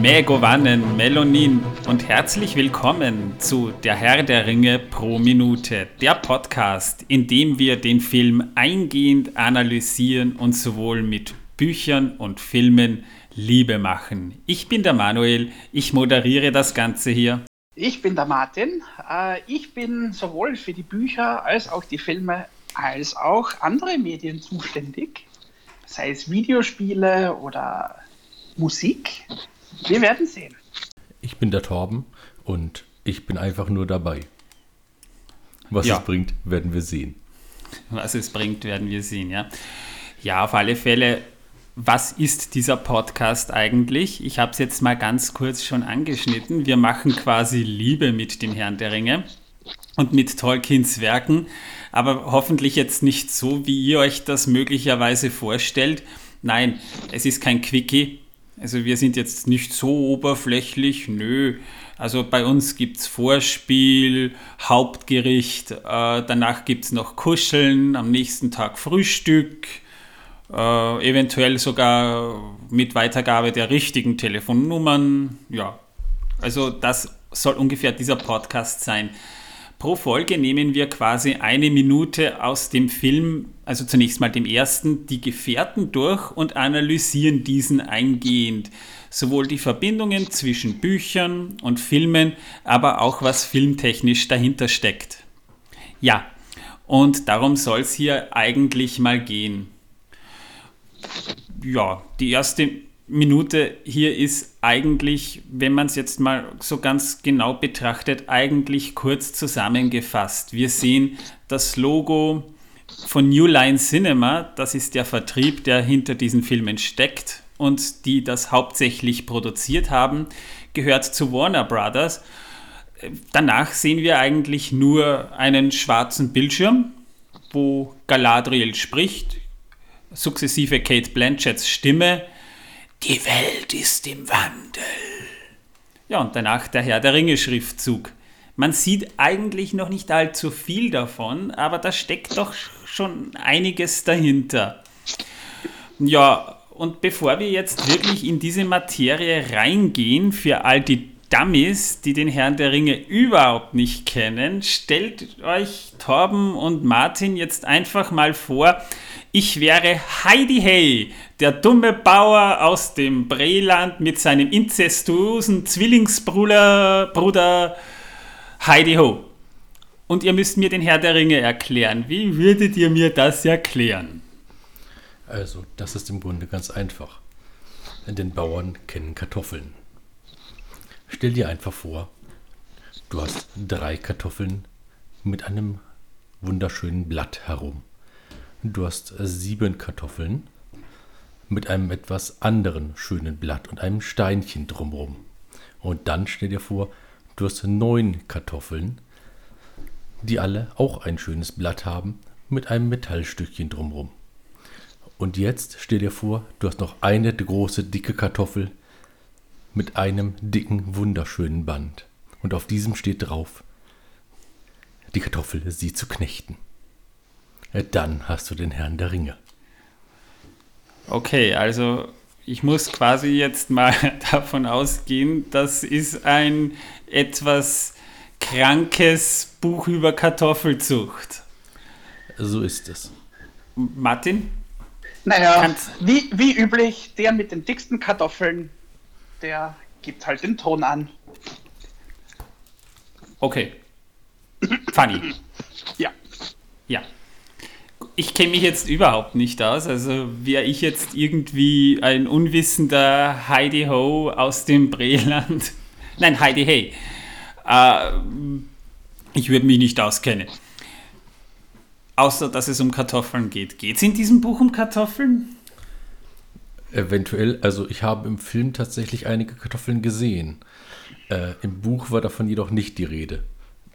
Megovanen, Melonin und herzlich willkommen zu Der Herr der Ringe pro Minute, der Podcast, in dem wir den Film eingehend analysieren und sowohl mit Büchern und Filmen Liebe machen. Ich bin der Manuel, ich moderiere das Ganze hier. Ich bin der Martin, äh, ich bin sowohl für die Bücher als auch die Filme als auch andere Medien zuständig, sei es Videospiele oder Musik. Wir werden sehen. Ich bin der Torben und ich bin einfach nur dabei. Was Ja. es bringt, werden wir sehen. Was es bringt, werden wir sehen, ja. Ja, auf alle Fälle, was ist dieser Podcast eigentlich? Ich habe es jetzt mal ganz kurz schon angeschnitten. Wir machen quasi Liebe mit dem Herrn der Ringe und mit Tolkiens Werken, aber hoffentlich jetzt nicht so, wie ihr euch das möglicherweise vorstellt. Nein, es ist kein Quickie. Also wir sind jetzt nicht so oberflächlich, nö. Also bei uns gibt es Vorspiel, Hauptgericht, äh, danach gibt es noch Kuscheln, am nächsten Tag Frühstück, äh, eventuell sogar mit Weitergabe der richtigen Telefonnummern. Ja, also das soll ungefähr dieser Podcast sein. Pro Folge nehmen wir quasi eine Minute aus dem Film, also zunächst mal dem ersten, die Gefährten durch und analysieren diesen eingehend. Sowohl die Verbindungen zwischen Büchern und Filmen, aber auch was filmtechnisch dahinter steckt. Ja, und darum soll es hier eigentlich mal gehen ja, die erste Minute hier ist eigentlich, wenn man es jetzt mal so ganz genau betrachtet, eigentlich kurz zusammengefasst. Wir sehen das Logo von New Line Cinema, das ist der Vertrieb, der hinter diesen Filmen steckt und die das hauptsächlich produziert haben, gehört zu Warner Brothers. Danach sehen wir eigentlich nur einen schwarzen Bildschirm, wo Galadriel spricht, sukzessive Kate Blanchetts Stimme. Die Welt ist im Wandel. Ja, und danach der Herr der Ringe Schriftzug. Man sieht eigentlich noch nicht allzu viel davon, aber da steckt doch schon einiges dahinter. Ja, und bevor wir jetzt wirklich in diese Materie reingehen, für all die Dummies, die den Herrn der Ringe überhaupt nicht kennen, stellt euch Torben und Martin jetzt einfach mal vor, ich wäre Heidi Hey, der dumme Bauer aus dem Breland mit seinem inzestuösen Zwillingsbruder Bruder Heidi Ho. Und ihr müsst mir den Herr der Ringe erklären. Wie würdet ihr mir das erklären? Also, das ist im Grunde ganz einfach. Denn Bauern kennen Kartoffeln. Stell dir einfach vor, du hast drei Kartoffeln mit einem wunderschönen Blatt herum. Du hast sieben Kartoffeln mit einem etwas anderen schönen Blatt und einem Steinchen drumherum. Und dann stell dir vor, du hast neun Kartoffeln, die alle auch ein schönes Blatt haben mit einem Metallstückchen drumherum. Und jetzt stell dir vor, du hast noch eine große dicke Kartoffel mit einem dicken wunderschönen Band. Und auf diesem steht drauf, die Kartoffel sie zu knechten. Ja, Dann hast du den Herrn der Ringe. Okay, also ich muss quasi jetzt mal davon ausgehen, das ist ein etwas krankes Buch über Kartoffelzucht. So ist es. Martin? Naja, Kannst- wie, wie üblich, der mit den dicksten Kartoffeln, der gibt halt den Ton an. Okay. Funny. Ja. Ja. Ich kenne mich jetzt überhaupt nicht aus. Also wäre ich jetzt irgendwie ein unwissender Heidi Ho aus dem Breland. Nein, Heidi Hey. Äh, ich würde mich nicht auskennen. Außer, dass es um Kartoffeln geht. Geht es in diesem Buch um Kartoffeln? Eventuell, also ich habe im Film tatsächlich einige Kartoffeln gesehen. Äh, Im Buch war davon jedoch nicht die Rede.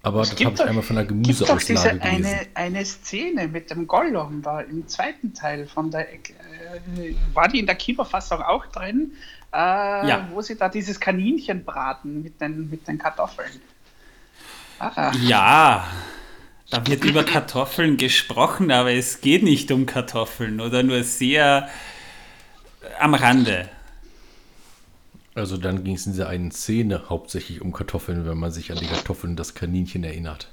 Aber das habe ich einmal von einer gibt doch Gemüseauslage diese gelesen. eine, eine Szene mit dem Gollum da im zweiten Teil von der. Äh, war die in der Kinofassung auch drin? Äh, Ja. Wo sie da dieses Kaninchen braten mit den, mit den Kartoffeln. Ah, Ja, da wird über Kartoffeln gesprochen, aber es geht nicht um Kartoffeln oder nur sehr am Rande. Also dann ging es in dieser einen Szene hauptsächlich um Kartoffeln, wenn man sich an die Kartoffeln das Kaninchen erinnert.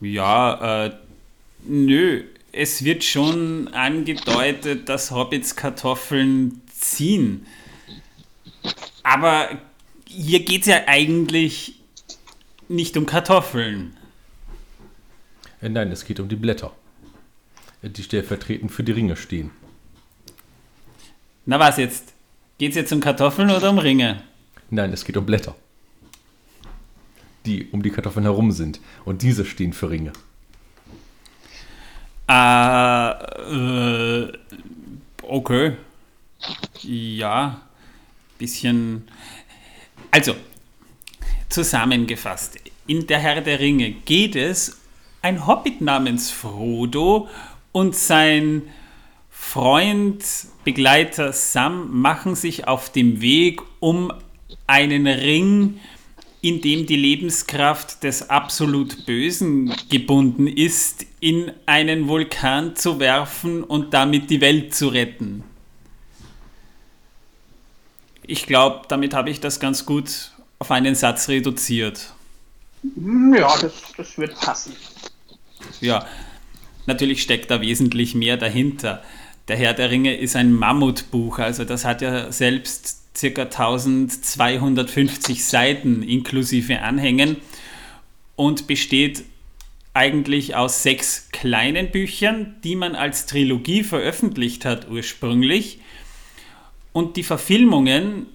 Ja, äh, nö, es wird schon angedeutet, dass Hobbits Kartoffeln ziehen. Aber hier geht es ja eigentlich nicht um Kartoffeln. Äh, nein, es geht um die Blätter, die stellvertretend für die Ringe stehen. Na was jetzt? Geht es jetzt um Kartoffeln oder um Ringe? Nein, es geht um Blätter, die um die Kartoffeln herum sind. Und diese stehen für Ringe. Äh, äh, okay. Ja, bisschen. Also, zusammengefasst. In der Herr der Ringe geht es ein Hobbit namens Frodo und sein Freund, Begleiter Sam machen sich auf dem Weg, um einen Ring, in dem die Lebenskraft des absolut Bösen gebunden ist, in einen Vulkan zu werfen und damit die Welt zu retten. Ich glaube, damit habe ich das ganz gut auf einen Satz reduziert. Ja, das, das wird passen. Ja, natürlich steckt da wesentlich mehr dahinter. Der Herr der Ringe ist ein Mammutbuch, also das hat ja selbst ca. 1250 Seiten inklusive Anhängen und besteht eigentlich aus sechs kleinen Büchern, die man als Trilogie veröffentlicht hat ursprünglich. Und die Verfilmungen,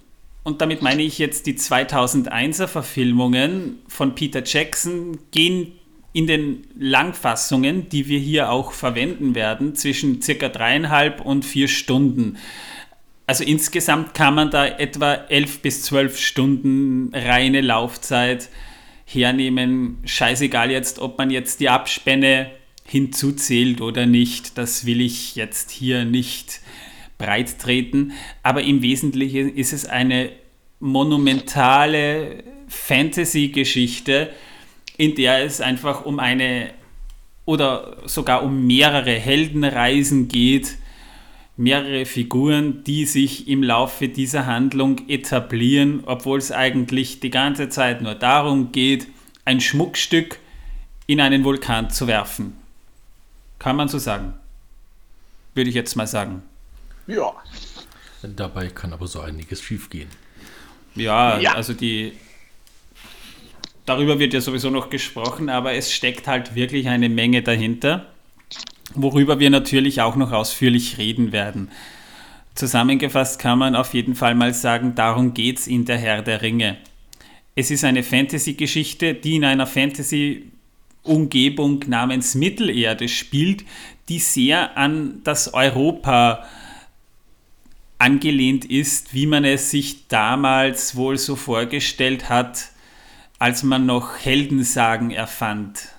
und damit meine ich jetzt die 2001er Verfilmungen von Peter Jackson, gehen in den Langfassungen, die wir hier auch verwenden werden, zwischen circa dreieinhalb und vier Stunden. Also insgesamt kann man da etwa elf bis zwölf Stunden reine Laufzeit hernehmen. Scheißegal jetzt, ob man jetzt die Abspänne hinzuzählt oder nicht. Das will ich jetzt hier nicht breit treten. Aber im Wesentlichen ist es eine monumentale Fantasy-Geschichte, in der es einfach um eine oder sogar um mehrere Heldenreisen geht, mehrere Figuren, die sich im Laufe dieser Handlung etablieren, obwohl es eigentlich die ganze Zeit nur darum geht, ein Schmuckstück in einen Vulkan zu werfen. Kann man so sagen. Würde ich jetzt mal sagen. Ja. Dabei kann aber so einiges schiefgehen. Ja, Ja. also die. Darüber wird ja sowieso noch gesprochen, aber es steckt halt wirklich eine Menge dahinter, worüber wir natürlich auch noch ausführlich reden werden. Zusammengefasst kann man auf jeden Fall mal sagen, darum geht's in der Herr der Ringe. Es ist eine Fantasy-Geschichte, die in einer Fantasy-Umgebung namens Mittelerde spielt, die sehr an das Europa angelehnt ist, wie man es sich damals wohl so vorgestellt hat, als man noch Heldensagen erfand.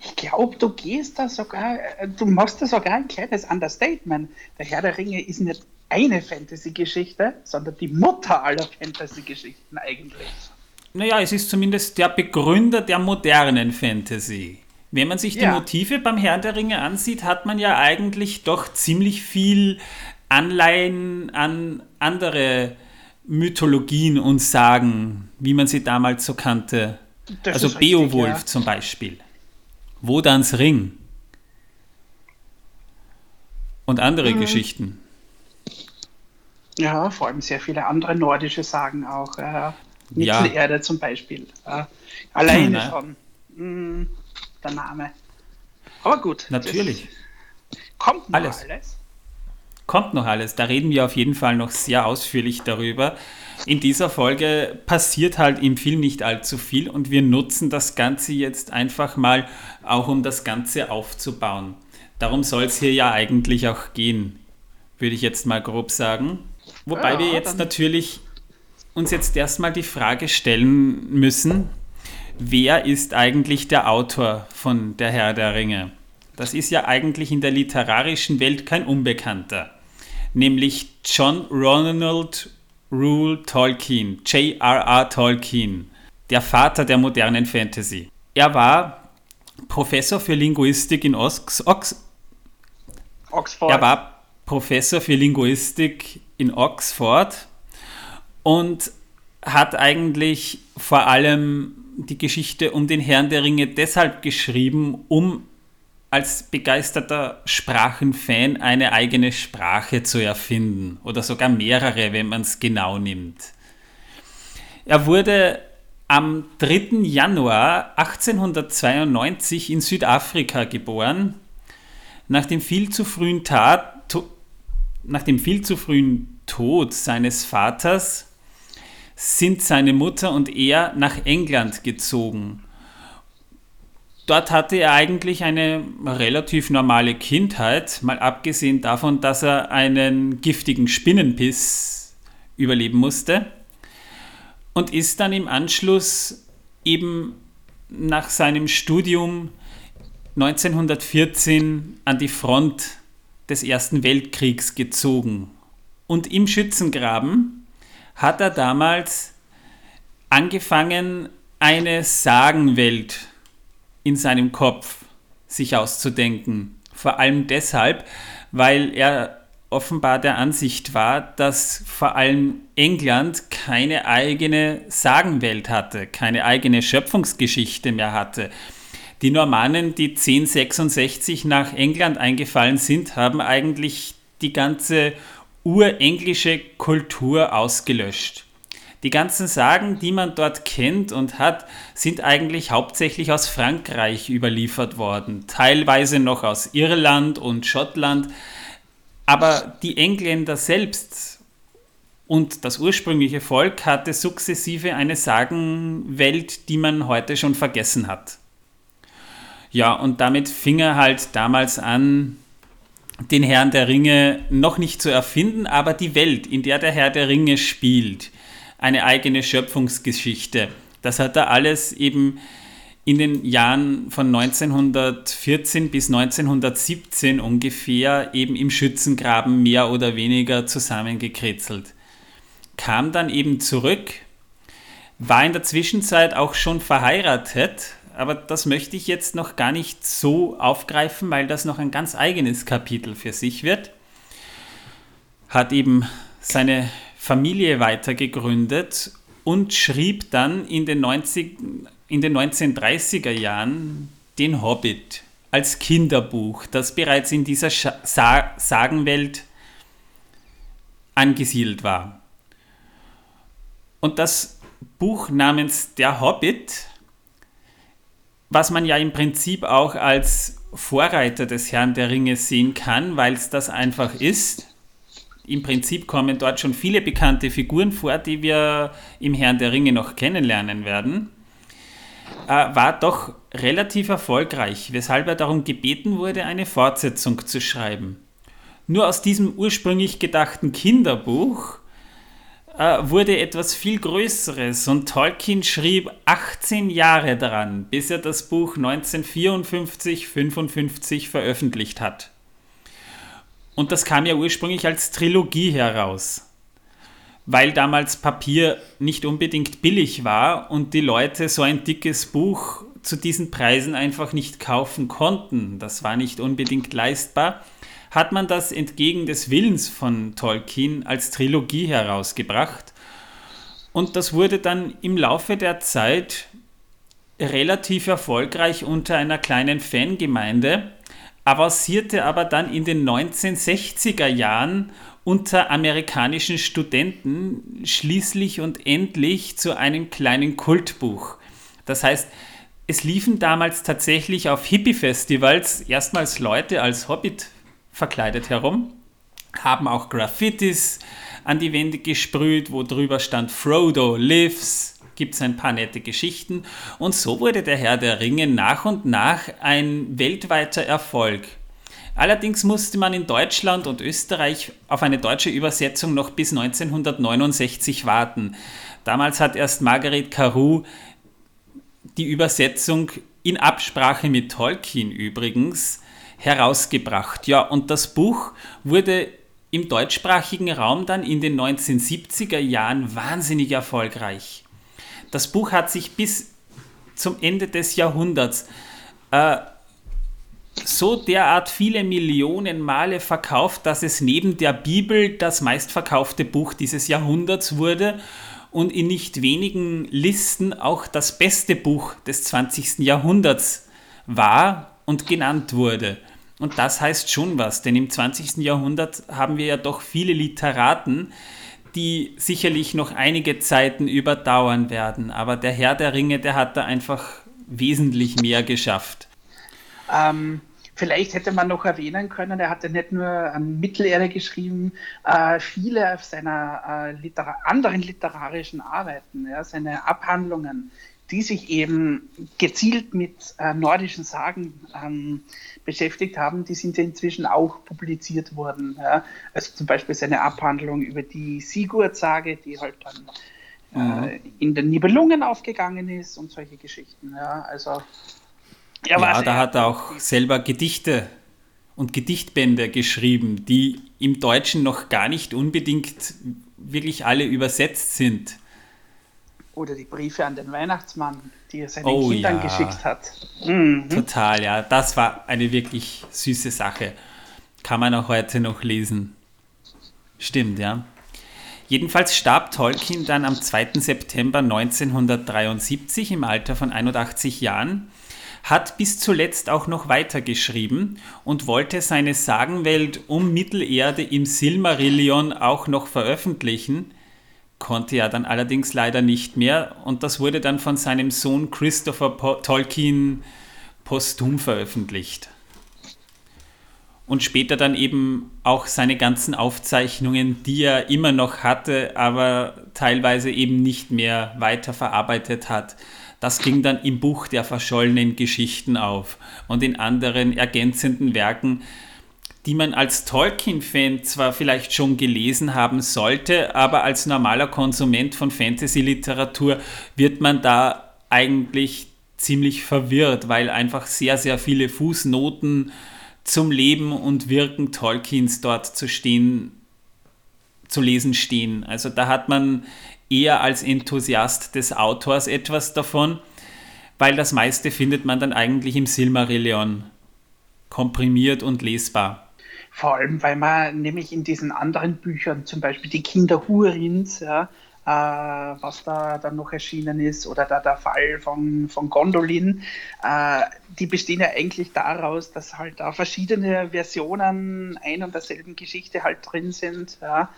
Ich glaube, du gehst da sogar, äh, du machst da sogar ein kleines Understatement. Der Herr der Ringe ist nicht eine Fantasy-Geschichte, sondern die Mutter aller Fantasy-Geschichten eigentlich. Naja, es ist zumindest der Begründer der modernen Fantasy. Wenn man sich die Ja. Motive beim Herrn der Ringe ansieht, hat man ja eigentlich doch ziemlich viel Anleihen an andere Mythologien und Sagen, wie man sie damals so kannte. Das also ist richtig, Beowulf ja. zum Beispiel. Wodans Ring. Und andere Mhm. Geschichten. Ja, vor allem sehr viele andere nordische Sagen auch. Äh, Ja. Mittelerde zum Beispiel. Äh, alleine Na. schon. Mm, der Name. Aber gut. Natürlich. Kommt noch Alles. alles. Kommt noch alles. Da reden wir auf jeden Fall noch sehr ausführlich darüber. In dieser Folge passiert halt im Film nicht allzu viel und wir nutzen das Ganze jetzt einfach mal auch, um das Ganze aufzubauen. Darum soll es hier ja eigentlich auch gehen, würde ich jetzt mal grob sagen. Wobei Ja, wir jetzt natürlich uns jetzt erstmal die Frage stellen müssen, wer ist eigentlich der Autor von Der Herr der Ringe? Das ist ja eigentlich in der literarischen Welt kein Unbekannter, nämlich John Ronald Rule Tolkien, J.R.R. Tolkien, der Vater der modernen Fantasy. Er war Professor für Linguistik in Ox Ox Oxford. er war Professor für Linguistik in Oxford und hat eigentlich vor allem die Geschichte um den Herrn der Ringe deshalb geschrieben, um als begeisterter Sprachenfan eine eigene Sprache zu erfinden oder sogar mehrere, wenn man es genau nimmt. Er wurde am 3. Januar 1892 in Südafrika geboren. Nach dem viel zu frühen, Tat, to, nach dem viel zu frühen Tod seines Vaters sind seine Mutter und er nach England gezogen. Dort hatte er eigentlich eine relativ normale Kindheit, mal abgesehen davon, dass er einen giftigen Spinnenbiss überleben musste und ist dann im Anschluss eben nach seinem Studium 1914 an die Front des Ersten Weltkriegs gezogen. Und im Schützengraben hat er damals angefangen, eine Sagenwelt in seinem Kopf sich auszudenken. Vor allem deshalb, weil er offenbar der Ansicht war, dass vor allem England keine eigene Sagenwelt hatte, keine eigene Schöpfungsgeschichte mehr hatte. Die Normannen, die 1066 nach England eingefallen sind, haben eigentlich die ganze urenglische Kultur ausgelöscht. Die ganzen Sagen, die man dort kennt und hat, sind eigentlich hauptsächlich aus Frankreich überliefert worden, teilweise noch aus Irland und Schottland, aber die Engländer selbst und das ursprüngliche Volk hatte sukzessive eine Sagenwelt, die man heute schon vergessen hat. Ja, und damit fing er halt damals an, den Herrn der Ringe noch nicht zu erfinden, aber die Welt, in der der Herr der Ringe spielt, eine eigene Schöpfungsgeschichte. Das hat er alles eben in den Jahren von 1914 bis 1917 ungefähr eben im Schützengraben mehr oder weniger zusammengekritzelt. Kam dann eben zurück, war in der Zwischenzeit auch schon verheiratet, aber das möchte ich jetzt noch gar nicht so aufgreifen, weil das noch ein ganz eigenes Kapitel für sich wird. Hat eben seine Familie weiter gegründet und schrieb dann in den 90 in den 1930er Jahren den Hobbit als Kinderbuch, das bereits in dieser Sa Sagenwelt angesiedelt war. Und das Buch namens Der Hobbit, was man ja im Prinzip auch als Vorreiter des Herrn der Ringe sehen kann, weil es das einfach ist. Im Prinzip kommen dort schon viele bekannte Figuren vor, die wir im Herrn der Ringe noch kennenlernen werden äh, war doch relativ erfolgreich, weshalb er darum gebeten wurde, eine Fortsetzung zu schreiben. Nur aus diesem ursprünglich gedachten Kinderbuch äh, wurde etwas viel Größeres und Tolkien schrieb 18 Jahre daran, bis er das Buch 1954-55 veröffentlicht hat. Und das kam ja ursprünglich als Trilogie heraus weil damals Papier nicht unbedingt billig war und die Leute so ein dickes Buch zu diesen Preisen einfach nicht kaufen konnten. Das war nicht unbedingt leistbar. Hat man das entgegen des Willens von Tolkien als Trilogie herausgebracht. Und das wurde dann im Laufe der Zeit relativ erfolgreich unter einer kleinen Fangemeinde, avancierte aber dann in den 1960er Jahren unter amerikanischen Studenten schließlich und endlich zu einem kleinen Kultbuch. Das heißt, es liefen damals tatsächlich auf Hippie-Festivals erstmals Leute als Hobbit verkleidet herum, haben auch Graffitis an die Wände gesprüht, wo drüber stand Frodo lives, gibt es ein paar nette Geschichten und so wurde der Herr der Ringe nach und nach ein weltweiter Erfolg. Allerdings musste man in Deutschland und Österreich auf eine deutsche Übersetzung noch bis 1969 warten. Damals hat erst Margaret Carew die Übersetzung in Absprache mit Tolkien übrigens herausgebracht. Ja, und das Buch wurde im deutschsprachigen Raum dann in den 1970er Jahren wahnsinnig erfolgreich. Das Buch hat sich bis zum Ende des Jahrhunderts äh, so derart viele Millionen Male verkauft, dass es neben der Bibel das meistverkaufte Buch dieses Jahrhunderts wurde und in nicht wenigen Listen auch das beste Buch des 20. Jahrhunderts war und genannt wurde. Und das heißt schon was, denn im 20. Jahrhundert haben wir ja doch viele Literaten, die sicherlich noch einige Zeiten überdauern werden. Aber der Herr der Ringe, der hat da einfach wesentlich mehr geschafft. Ähm, vielleicht hätte man noch erwähnen können, er hatte nicht nur an Mittelerde geschrieben, äh, viele seiner äh, litera anderen literarischen Arbeiten, ja, seine Abhandlungen, die sich eben gezielt mit äh, nordischen Sagen ähm, beschäftigt haben, die sind ja inzwischen auch publiziert worden. Ja. Also zum Beispiel seine Abhandlung über die Sigurd-Sage, die halt dann äh, mhm. in den Nibelungen aufgegangen ist und solche Geschichten. Ja. Also, ja, da hat er auch selber Gedichte und Gedichtbände geschrieben, die im Deutschen noch gar nicht unbedingt wirklich alle übersetzt sind. Oder die Briefe an den Weihnachtsmann, die er seinen oh, Kindern ja. geschickt hat. Mhm. Total, ja. Das war eine wirklich süße Sache. Kann man auch heute noch lesen. Stimmt, ja. Jedenfalls starb Tolkien dann am 2. September 1973 im Alter von 81 Jahren, hat bis zuletzt auch noch weitergeschrieben und wollte seine Sagenwelt um Mittelerde im Silmarillion auch noch veröffentlichen, konnte er dann allerdings leider nicht mehr und das wurde dann von seinem Sohn Christopher Tolkien posthum veröffentlicht. Und später dann eben auch seine ganzen Aufzeichnungen, die er immer noch hatte, aber teilweise eben nicht mehr weiterverarbeitet hat. Das ging dann im Buch der verschollenen Geschichten auf und in anderen ergänzenden Werken die man als Tolkien-Fan zwar vielleicht schon gelesen haben sollte, aber als normaler Konsument von Fantasy-Literatur wird man da eigentlich ziemlich verwirrt, weil einfach sehr, sehr viele Fußnoten zum Leben und Wirken Tolkiens dort zu stehen, zu lesen stehen. Also da hat man eher als Enthusiast des Autors etwas davon, weil das meiste findet man dann eigentlich im Silmarillion komprimiert und lesbar. Vor allem, weil man nämlich in diesen anderen Büchern, zum Beispiel die Kinder Hurins, ja, äh, was da dann noch erschienen ist, oder da der Fall von, von Gondolin, äh, die bestehen ja eigentlich daraus, dass halt da verschiedene Versionen ein und derselben Geschichte halt drin sind, ja,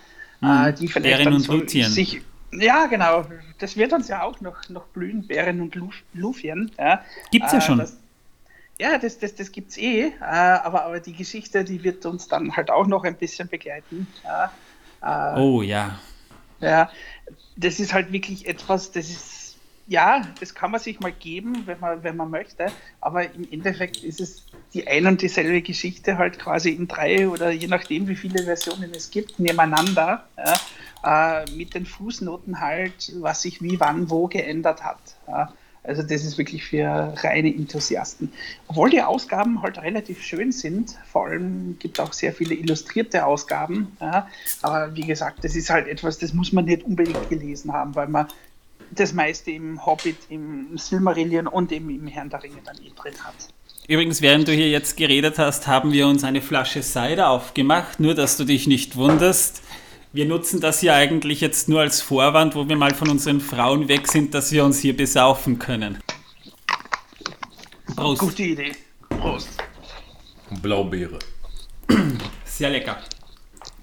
mhm. die vielleicht Bären dann so sich ja, genau. Das wird uns ja auch noch, noch blühen, Bären und Lufien. Ja. Gibt es ja äh, schon. Das, ja, das, das, das gibt es eh, äh, aber, aber die Geschichte, die wird uns dann halt auch noch ein bisschen begleiten. Ja. Äh, oh ja. Ja, das ist halt wirklich etwas, das ist, ja, das kann man sich mal geben, wenn man, wenn man möchte, aber im Endeffekt ist es die ein und dieselbe Geschichte halt quasi in drei oder je nachdem, wie viele Versionen es gibt, nebeneinander, ja, äh, mit den Fußnoten halt, was sich wie, wann, wo geändert hat. Ja. Also das ist wirklich für reine Enthusiasten. Obwohl die Ausgaben halt relativ schön sind, vor allem gibt es auch sehr viele illustrierte Ausgaben. Ja, aber wie gesagt, das ist halt etwas, das muss man nicht unbedingt gelesen haben, weil man das meiste im Hobbit, im Silmarillion und eben im Herrn der Ringe dann eh drin hat. Übrigens, während du hier jetzt geredet hast, haben wir uns eine Flasche Cider aufgemacht, nur dass du dich nicht wunderst wir nutzen das hier eigentlich jetzt nur als Vorwand, wo wir mal von unseren Frauen weg sind, dass wir uns hier besaufen können. Prost. Gute Idee. Prost. Blaubeere. Sehr lecker.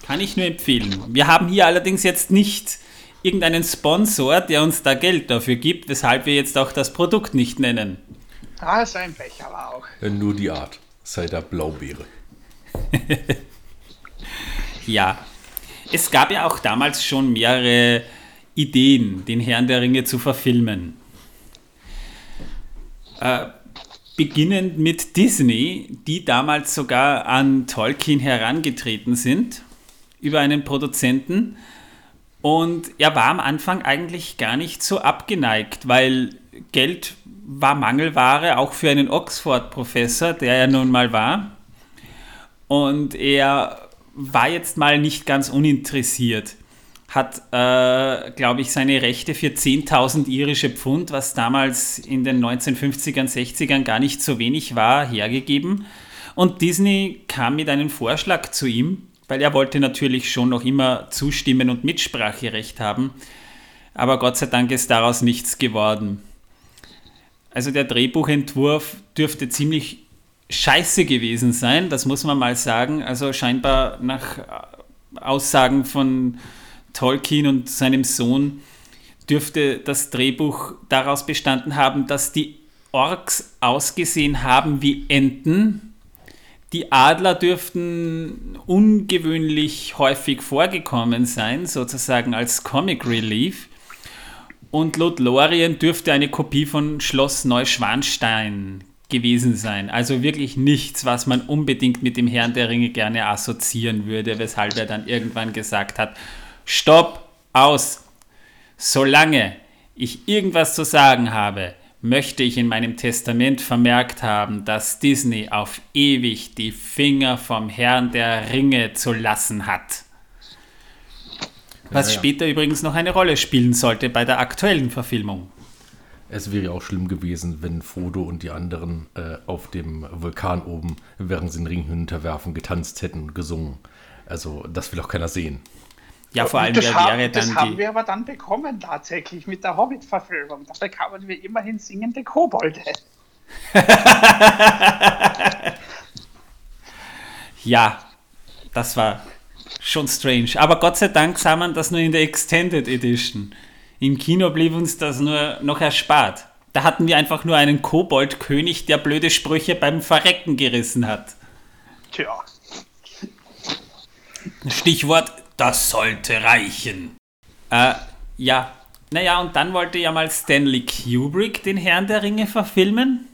Kann ich nur empfehlen. Wir haben hier allerdings jetzt nicht irgendeinen Sponsor, der uns da Geld dafür gibt, weshalb wir jetzt auch das Produkt nicht nennen. Ah, ist ein Pech, aber auch. Nur die Art. Sei da Blaubeere. ja, es gab ja auch damals schon mehrere Ideen, den Herrn der Ringe zu verfilmen. Äh, beginnend mit Disney, die damals sogar an Tolkien herangetreten sind über einen Produzenten. Und er war am Anfang eigentlich gar nicht so abgeneigt, weil Geld war Mangelware, auch für einen Oxford-Professor, der er nun mal war. Und er war jetzt mal nicht ganz uninteressiert. Hat, äh, glaube ich, seine Rechte für 10.000 irische Pfund, was damals in den 1950ern, 60ern gar nicht so wenig war, hergegeben Und Disney kam mit einem Vorschlag zu ihm, weil er wollte natürlich schon noch immer zustimmen und Mitspracherecht haben. Aber Gott sei Dank ist daraus nichts geworden. Also der Drehbuchentwurf dürfte ziemlich scheiße gewesen sein, das muss man mal sagen. Also scheinbar nach Aussagen von Tolkien und seinem Sohn dürfte das Drehbuch daraus bestanden haben, dass die Orks ausgesehen haben wie Enten. Die Adler dürften ungewöhnlich häufig vorgekommen sein, sozusagen als Comic Relief. Und Lothlorien dürfte eine Kopie von Schloss Neuschwanstein gewesen sein. Also wirklich nichts, was man unbedingt mit dem Herrn der Ringe gerne assoziieren würde, weshalb er dann irgendwann gesagt hat, stopp, aus. Solange ich irgendwas zu sagen habe, möchte ich in meinem Testament vermerkt haben, dass Disney auf ewig die Finger vom Herrn der Ringe zu lassen hat. Was ja, ja. später übrigens noch eine Rolle spielen sollte bei der aktuellen Verfilmung. Es wäre auch schlimm gewesen, wenn Frodo und die anderen äh, auf dem Vulkan oben, während sie den Ring hinunterwerfen, getanzt hätten und gesungen. Also, das will auch keiner sehen. Ja, vor allem, das wer haben, wäre dann Das haben wir aber dann bekommen, tatsächlich, mit der Hobbit-Verfilmung. Da bekamen wir immerhin singende Kobolde. ja, das war schon strange. Aber Gott sei Dank sah man das nur in der Extended Edition. Im Kino blieb uns das nur noch erspart. Da hatten wir einfach nur einen Koboldkönig, der blöde Sprüche beim Verrecken gerissen hat. Tja. Stichwort, das sollte reichen. Äh, ja. Naja, und dann wollte ja mal Stanley Kubrick den Herrn der Ringe verfilmen.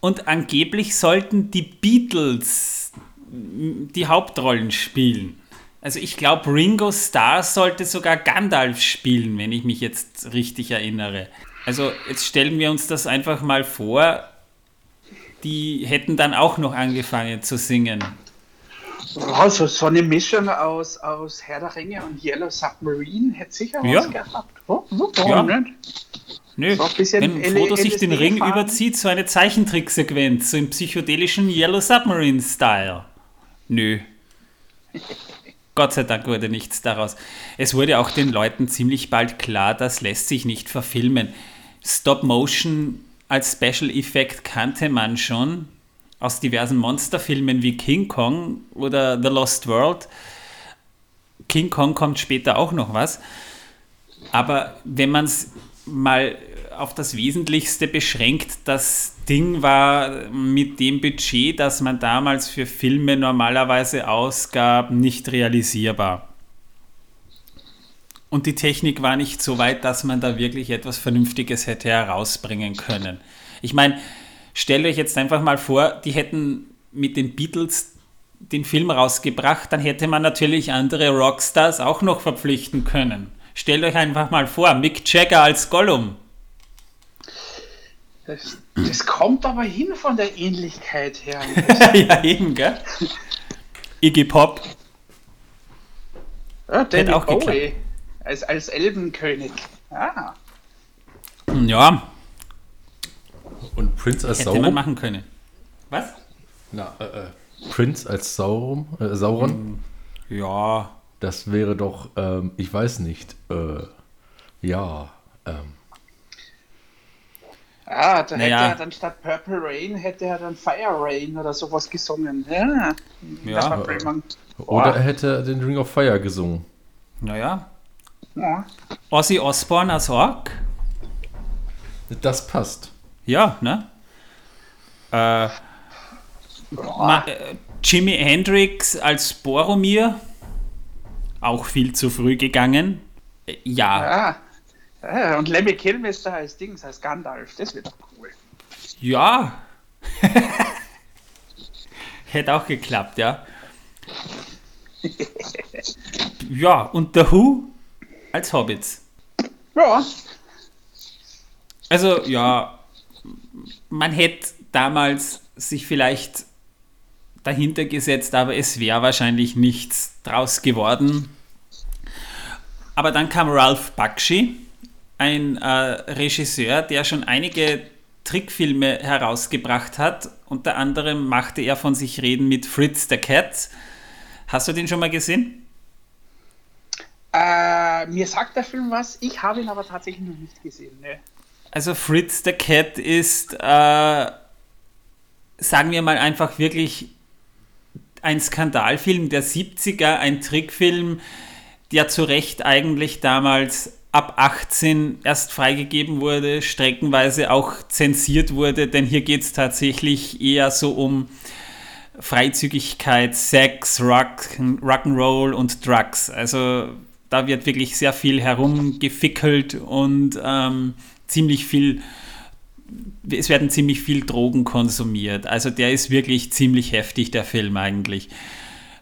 Und angeblich sollten die Beatles die Hauptrollen spielen. Also ich glaube, Ringo Starr sollte sogar Gandalf spielen, wenn ich mich jetzt richtig erinnere. Also jetzt stellen wir uns das einfach mal vor, die hätten dann auch noch angefangen zu singen. Also so eine Mischung aus, aus Herr der Ringe und Yellow Submarine hätte sicher ja. was gehabt. Oh, warum ja. nicht? Nö, wenn Frodo sich den Ring fahren. überzieht, so eine Zeichentricksequenz, so im psychedelischen Yellow Submarine-Style. Nö. Gott sei Dank wurde nichts daraus. Es wurde auch den Leuten ziemlich bald klar, das lässt sich nicht verfilmen. Stop Motion als Special Effekt kannte man schon aus diversen Monsterfilmen wie King Kong oder The Lost World. King Kong kommt später auch noch was. Aber wenn man es mal auf das Wesentlichste beschränkt, das Ding war mit dem Budget, das man damals für Filme normalerweise ausgab, nicht realisierbar. Und die Technik war nicht so weit, dass man da wirklich etwas Vernünftiges hätte herausbringen können. Ich meine, stellt euch jetzt einfach mal vor, die hätten mit den Beatles den Film rausgebracht, dann hätte man natürlich andere Rockstars auch noch verpflichten können. Stellt euch einfach mal vor, Mick Jagger als Gollum. Das, das kommt aber hin von der Ähnlichkeit her. ja, eben, gell? Iggy Pop. Ja, Danny auch Bowie als, als Elbenkönig. Ah. Ja. Und Prince als Hätte Sauron? man machen können. Was? Na, äh, äh, Prince als Sauron? Äh, Sauron? Hm, ja. Das wäre doch, ähm, ich weiß nicht, äh, ja, ähm, Ah, da naja. hätte er dann statt Purple Rain hätte er dann Fire Rain oder sowas gesungen. Ja. ja. Oder er hätte den Ring of Fire gesungen. Naja. Ja. Ozzy Osbourne als Ork? Das passt. Ja, ne? Äh, Ma, äh, Jimi Hendrix als Boromir? Auch viel zu früh gegangen. Äh, ja. ja. Ja, und Lemmy Kilmister als Dings, als Gandalf, das wird doch cool. Ja. Hätte auch geklappt, ja. ja, und The Who als Hobbits. Ja. Also, ja, man hätte damals sich vielleicht dahinter gesetzt, aber es wäre wahrscheinlich nichts draus geworden. Aber dann kam Ralph Bakshi ein äh, Regisseur, der schon einige Trickfilme herausgebracht hat. Unter anderem machte er von sich reden mit Fritz the Cat. Hast du den schon mal gesehen? Äh, mir sagt der Film was, ich habe ihn aber tatsächlich noch nicht gesehen. Ne? Also Fritz the Cat ist, äh, sagen wir mal einfach wirklich ein Skandalfilm der 70er, ein Trickfilm, der zu Recht eigentlich damals ab 18 erst freigegeben wurde, streckenweise auch zensiert wurde, denn hier geht es tatsächlich eher so um Freizügigkeit, Sex, Rock, Rock'n'Roll und Drugs. Also da wird wirklich sehr viel herumgefickelt und ähm, ziemlich viel, es werden ziemlich viel Drogen konsumiert. Also der ist wirklich ziemlich heftig, der Film eigentlich.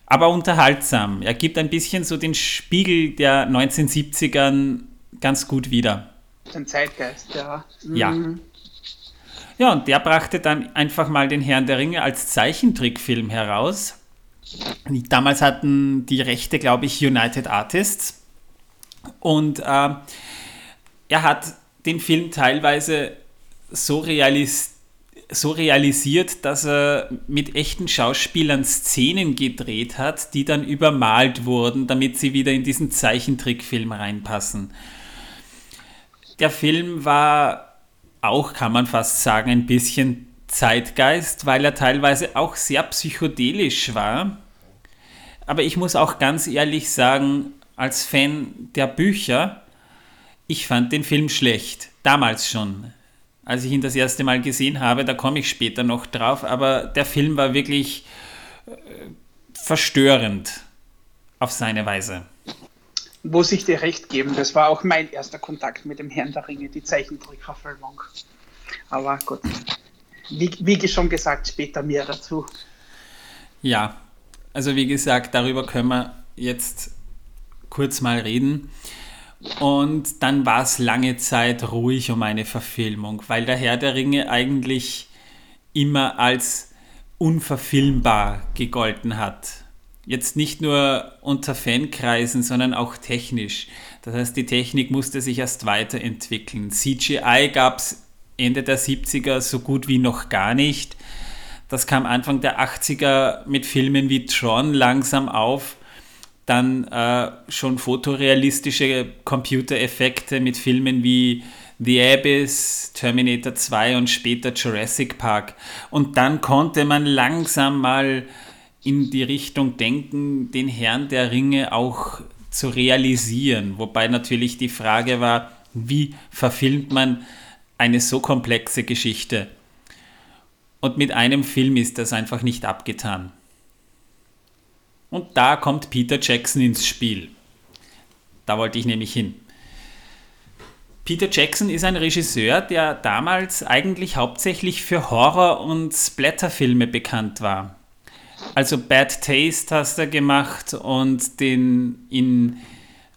Aber unterhaltsam. Er gibt ein bisschen so den Spiegel der 1970ern ganz gut wieder. Den Zeitgeist, ja. Ja. Mhm. Ja, und der brachte dann einfach mal den Herrn der Ringe als Zeichentrickfilm heraus. Damals hatten die Rechte, glaube ich, United Artists. Und äh, er hat den Film teilweise so, realis so realisiert, dass er mit echten Schauspielern Szenen gedreht hat, die dann übermalt wurden, damit sie wieder in diesen Zeichentrickfilm reinpassen. Der Film war auch, kann man fast sagen, ein bisschen Zeitgeist, weil er teilweise auch sehr psychedelisch war. Aber ich muss auch ganz ehrlich sagen, als Fan der Bücher, ich fand den Film schlecht. Damals schon. Als ich ihn das erste Mal gesehen habe, da komme ich später noch drauf, aber der Film war wirklich äh, verstörend auf seine Weise. Muss ich dir recht geben, das war auch mein erster Kontakt mit dem Herrn der Ringe, die Zeichentrickverfilmung. Aber gut, wie, wie schon gesagt, später mehr dazu. Ja, also wie gesagt, darüber können wir jetzt kurz mal reden. Und dann war es lange Zeit ruhig um eine Verfilmung, weil der Herr der Ringe eigentlich immer als unverfilmbar gegolten hat. Jetzt nicht nur unter Fankreisen, sondern auch technisch. Das heißt, die Technik musste sich erst weiterentwickeln. CGI gab es Ende der 70er so gut wie noch gar nicht. Das kam Anfang der 80er mit Filmen wie Tron langsam auf dann äh, schon fotorealistische Computereffekte mit Filmen wie The Abyss, Terminator 2 und später Jurassic Park. Und dann konnte man langsam mal in die Richtung denken, den Herrn der Ringe auch zu realisieren. Wobei natürlich die Frage war, wie verfilmt man eine so komplexe Geschichte? Und mit einem Film ist das einfach nicht abgetan. Und da kommt Peter Jackson ins Spiel. Da wollte ich nämlich hin. Peter Jackson ist ein Regisseur, der damals eigentlich hauptsächlich für Horror- und Splatterfilme bekannt war. Also Bad Taste hast er gemacht und den in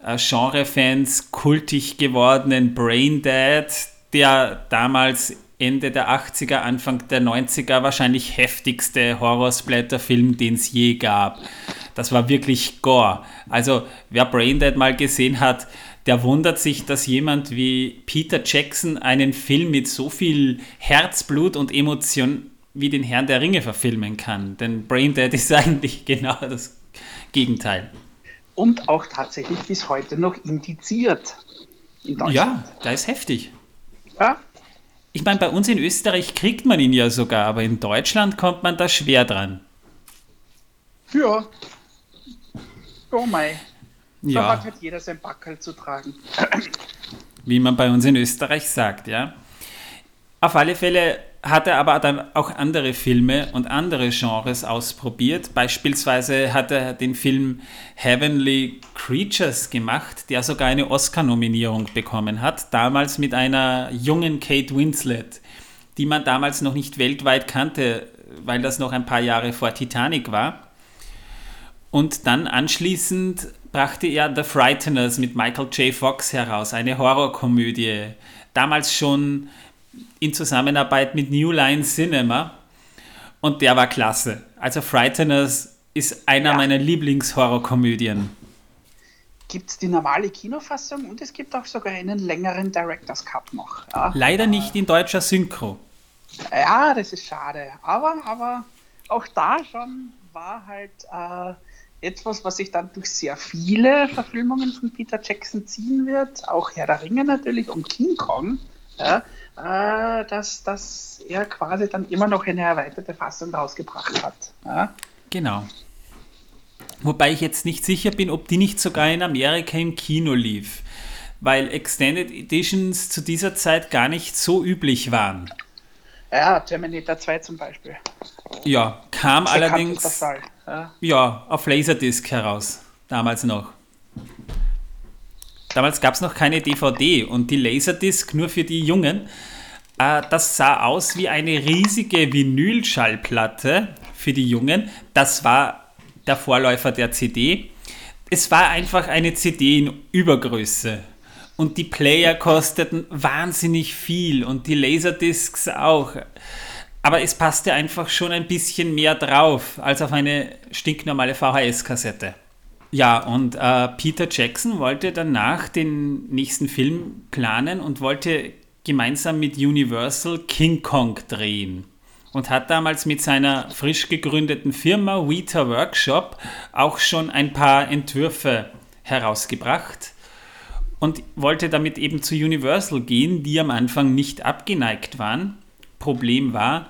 äh, Genrefans kultig gewordenen Brain Dead, der damals Ende der 80er, Anfang der 90er wahrscheinlich heftigste Horror-Splatter-Film, den es je gab. Das war wirklich Gore. Also wer Braindead mal gesehen hat, der wundert sich, dass jemand wie Peter Jackson einen Film mit so viel Herzblut und Emotion wie den Herrn der Ringe verfilmen kann. Denn Braindead ist eigentlich genau das Gegenteil. Und auch tatsächlich bis heute noch indiziert. In. Ja, da ist heftig. Ja. Ich meine, bei uns in Österreich kriegt man ihn ja sogar, aber in Deutschland kommt man da schwer dran. Ja, Oh mein. Ja. Da hat halt jeder sein Backel zu tragen. Wie man bei uns in Österreich sagt, ja. Auf alle Fälle hat er aber dann auch andere Filme und andere Genres ausprobiert. Beispielsweise hat er den Film Heavenly Creatures gemacht, der sogar eine Oscar-Nominierung bekommen hat, damals mit einer jungen Kate Winslet, die man damals noch nicht weltweit kannte, weil das noch ein paar Jahre vor Titanic war. Und dann anschließend brachte er The Frighteners mit Michael J. Fox heraus, eine Horrorkomödie. Damals schon in Zusammenarbeit mit New Line Cinema. Und der war klasse. Also Frighteners ist einer ja. meiner Lieblingshorrorkomödien. Gibt es die normale Kinofassung und es gibt auch sogar einen längeren Director's Cut noch. Ja. Leider nicht in deutscher Synchro. Ja, das ist schade. Aber, aber auch da schon war halt äh, etwas, was sich dann durch sehr viele Verfilmungen von Peter Jackson ziehen wird, auch Herr der Ringe natürlich und King Kong, ja, äh, dass, dass er quasi dann immer noch eine erweiterte Fassung rausgebracht hat. Ja. Genau. Wobei ich jetzt nicht sicher bin, ob die nicht sogar in Amerika im Kino lief, weil Extended Editions zu dieser Zeit gar nicht so üblich waren. Ja, Terminator 2 zum Beispiel. Ja, kam allerdings der Fall. Ja. ja, auf Laserdisc heraus, damals noch. Damals gab es noch keine DVD und die Laserdisc nur für die Jungen. Äh, das sah aus wie eine riesige Vinylschallplatte für die Jungen. Das war der Vorläufer der CD. Es war einfach eine CD in Übergröße. Und die Player kosteten wahnsinnig viel und die Laserdiscs auch. Aber es passte einfach schon ein bisschen mehr drauf als auf eine stinknormale VHS-Kassette. Ja, und äh, Peter Jackson wollte danach den nächsten Film planen und wollte gemeinsam mit Universal King Kong drehen. Und hat damals mit seiner frisch gegründeten Firma Weta Workshop auch schon ein paar Entwürfe herausgebracht und wollte damit eben zu Universal gehen, die am Anfang nicht abgeneigt waren. Problem war,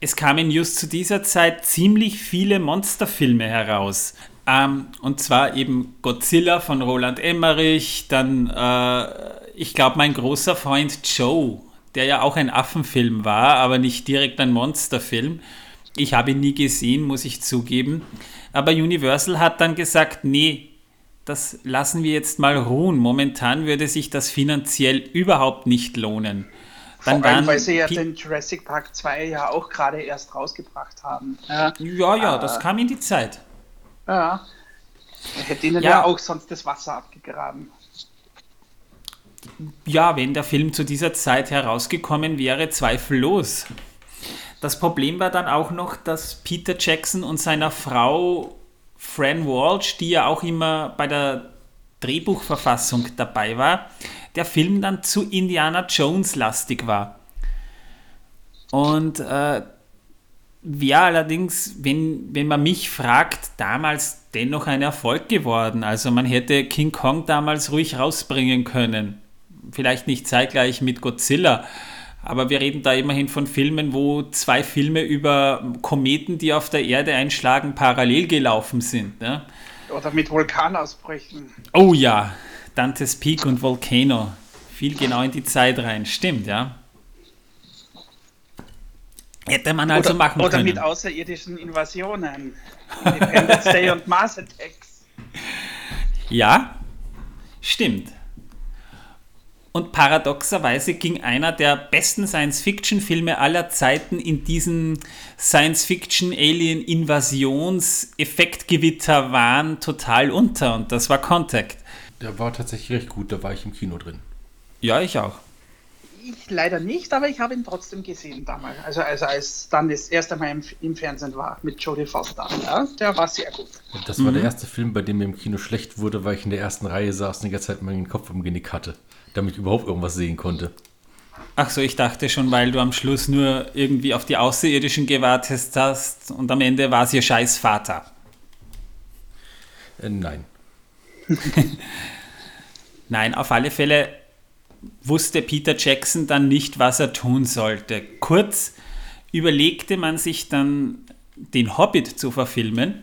es kamen just zu dieser Zeit ziemlich viele Monsterfilme heraus. Ähm, und zwar eben Godzilla von Roland Emmerich, dann, äh, ich glaube, mein großer Freund Joe, der ja auch ein Affenfilm war, aber nicht direkt ein Monsterfilm. Ich habe ihn nie gesehen, muss ich zugeben. Aber Universal hat dann gesagt, nee, das lassen wir jetzt mal ruhen. Momentan würde sich das finanziell überhaupt nicht lohnen. Vor Dann allem, waren weil sie ja Pi- den Jurassic Park 2 ja auch gerade erst rausgebracht haben. Ja, ja, ja, Äh, das kam in die Zeit. ja. Er hätte ihnen Ja. ja. auch sonst das Wasser abgegraben. Ja, wenn der Film zu dieser Zeit herausgekommen wäre, zweifellos. Das Problem war dann auch noch, dass Peter Jackson und seiner Frau Fran Walsh, die ja auch immer bei der Drehbuchverfassung dabei war, der Film dann zu Indiana Jones lastig war. Und äh, wäre allerdings, wenn, wenn man mich fragt, damals dennoch ein Erfolg geworden. Also man hätte King Kong damals ruhig rausbringen können. Vielleicht nicht zeitgleich mit Godzilla, aber wir reden da immerhin von Filmen, wo zwei Filme über Kometen, die auf der Erde einschlagen, parallel gelaufen sind. Ne? Oder mit Vulkanausbrüchen. Oh ja, Dantes Peak und Volcano. Fiel genau in die Zeit rein. Stimmt, ja. Hätte man also oder, machen oder können. mit außerirdischen Invasionen. Independence Day und Mars Attacks. Ja, stimmt. Und paradoxerweise ging einer der besten Science-Fiction-Filme aller Zeiten in diesen Science-Fiction-Alien-Invasions-Effektgewitter-Wahn total unter und das war Contact. Der war tatsächlich recht gut, da war ich im Kino drin. Ja, ich auch. Ich leider nicht, aber ich habe ihn trotzdem gesehen damals. Also, also als dann das erste Mal im, im Fernsehen war mit Jodie Foster. Ja, der war sehr gut. Und das war der erste Film, bei dem mir im Kino schlecht wurde, weil ich in der ersten Reihe saß und die ganze Zeit meinen Kopf im Genick hatte, damit ich überhaupt irgendwas sehen konnte. Ach so, ich dachte schon, weil du am Schluss nur irgendwie auf die Außerirdischen gewartet hast und am Ende war es ihr scheiß Vater. Äh, nein. Nein, auf alle Fälle wusste Peter Jackson dann nicht, was er tun sollte. Kurz überlegte man sich dann, den Hobbit zu verfilmen,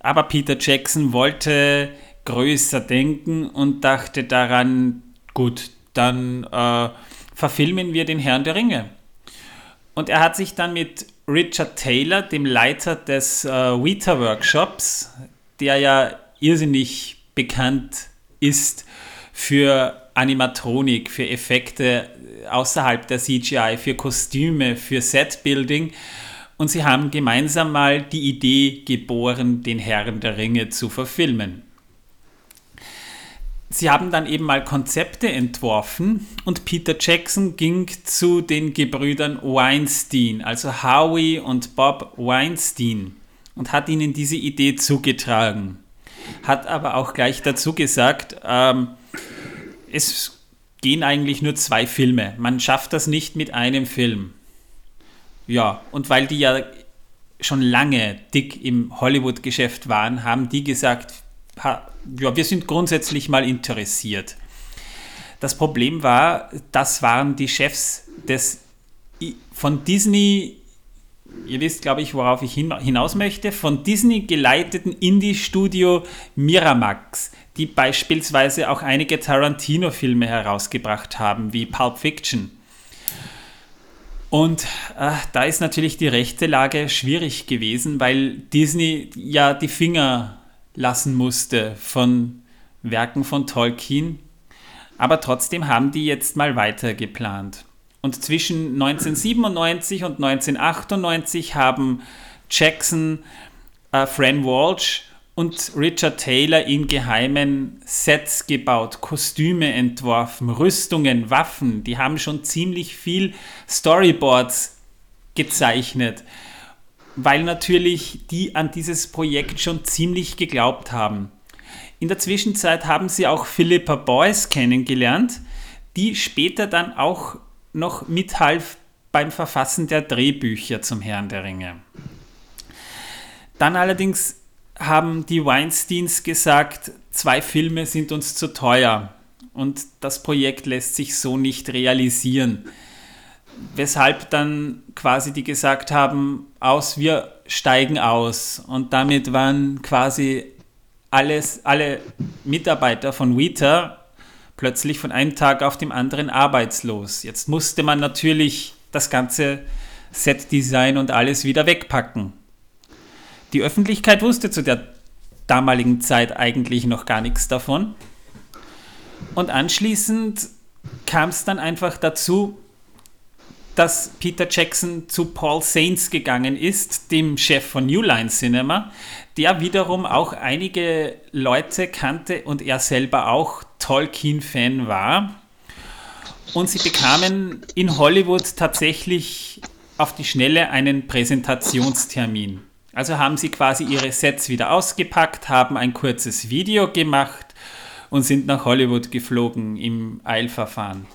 aber Peter Jackson wollte größer denken und dachte daran, gut, dann äh, verfilmen wir den Herrn der Ringe. Und er hat sich dann mit Richard Taylor, dem Leiter des äh, Weta Workshops, der ja irrsinnig bekannt ist für Animatronik, für Effekte außerhalb der CGI, für Kostüme, für Setbuilding. Und sie haben gemeinsam mal die Idee geboren, den Herrn der Ringe zu verfilmen. Sie haben dann eben mal Konzepte entworfen und Peter Jackson ging zu den Gebrüdern Weinstein, also Howie und Bob Weinstein, und hat ihnen diese Idee zugetragen. Hat aber auch gleich dazu gesagt, ähm, es gehen eigentlich nur zwei Filme. Man schafft das nicht mit einem Film. Ja, und weil die ja schon lange dick im Hollywood-Geschäft waren, haben die gesagt, ja, wir sind grundsätzlich mal interessiert. Das Problem war, das waren die Chefs des von Disney, ihr wisst, glaube ich, worauf ich hinaus möchte, von Disney geleiteten Indie-Studio Miramax, die beispielsweise auch einige Tarantino-Filme herausgebracht haben, wie Pulp Fiction. Und äh, da ist natürlich die rechte Lage schwierig gewesen, weil Disney ja die Finger lassen musste von Werken von Tolkien. Aber trotzdem haben die jetzt mal weiter geplant. Und zwischen 1997 und 1998 haben Jackson, äh, Fran Walsh und Richard Taylor in geheimen Sets gebaut, Kostüme entworfen, Rüstungen, Waffen. Die haben schon ziemlich viel Storyboards gezeichnet, weil natürlich die an dieses Projekt schon ziemlich geglaubt haben. In der Zwischenzeit haben sie auch Philippa Boyce kennengelernt, die später dann auch noch mithalf beim Verfassen der Drehbücher zum Herrn der Ringe. Dann allerdings haben die Weinsteins gesagt, zwei Filme sind uns zu teuer und das Projekt lässt sich so nicht realisieren. Weshalb dann quasi die gesagt haben, aus, wir steigen aus. Und damit waren quasi alles, alle Mitarbeiter von Weta plötzlich von einem Tag auf den anderen arbeitslos. Jetzt musste man natürlich das ganze Set-Design und alles wieder wegpacken. Die Öffentlichkeit wusste zu der damaligen Zeit eigentlich noch gar nichts davon. Und anschließend kam es dann einfach dazu, dass Peter Jackson zu Paul Saints gegangen ist, dem Chef von New Line Cinema, der wiederum auch einige Leute kannte und er selber auch Tolkien-Fan war. Und sie bekamen in Hollywood tatsächlich auf die Schnelle einen Präsentationstermin. Also haben sie quasi ihre Sets wieder ausgepackt, haben ein kurzes Video gemacht und sind nach Hollywood geflogen im Eilverfahren.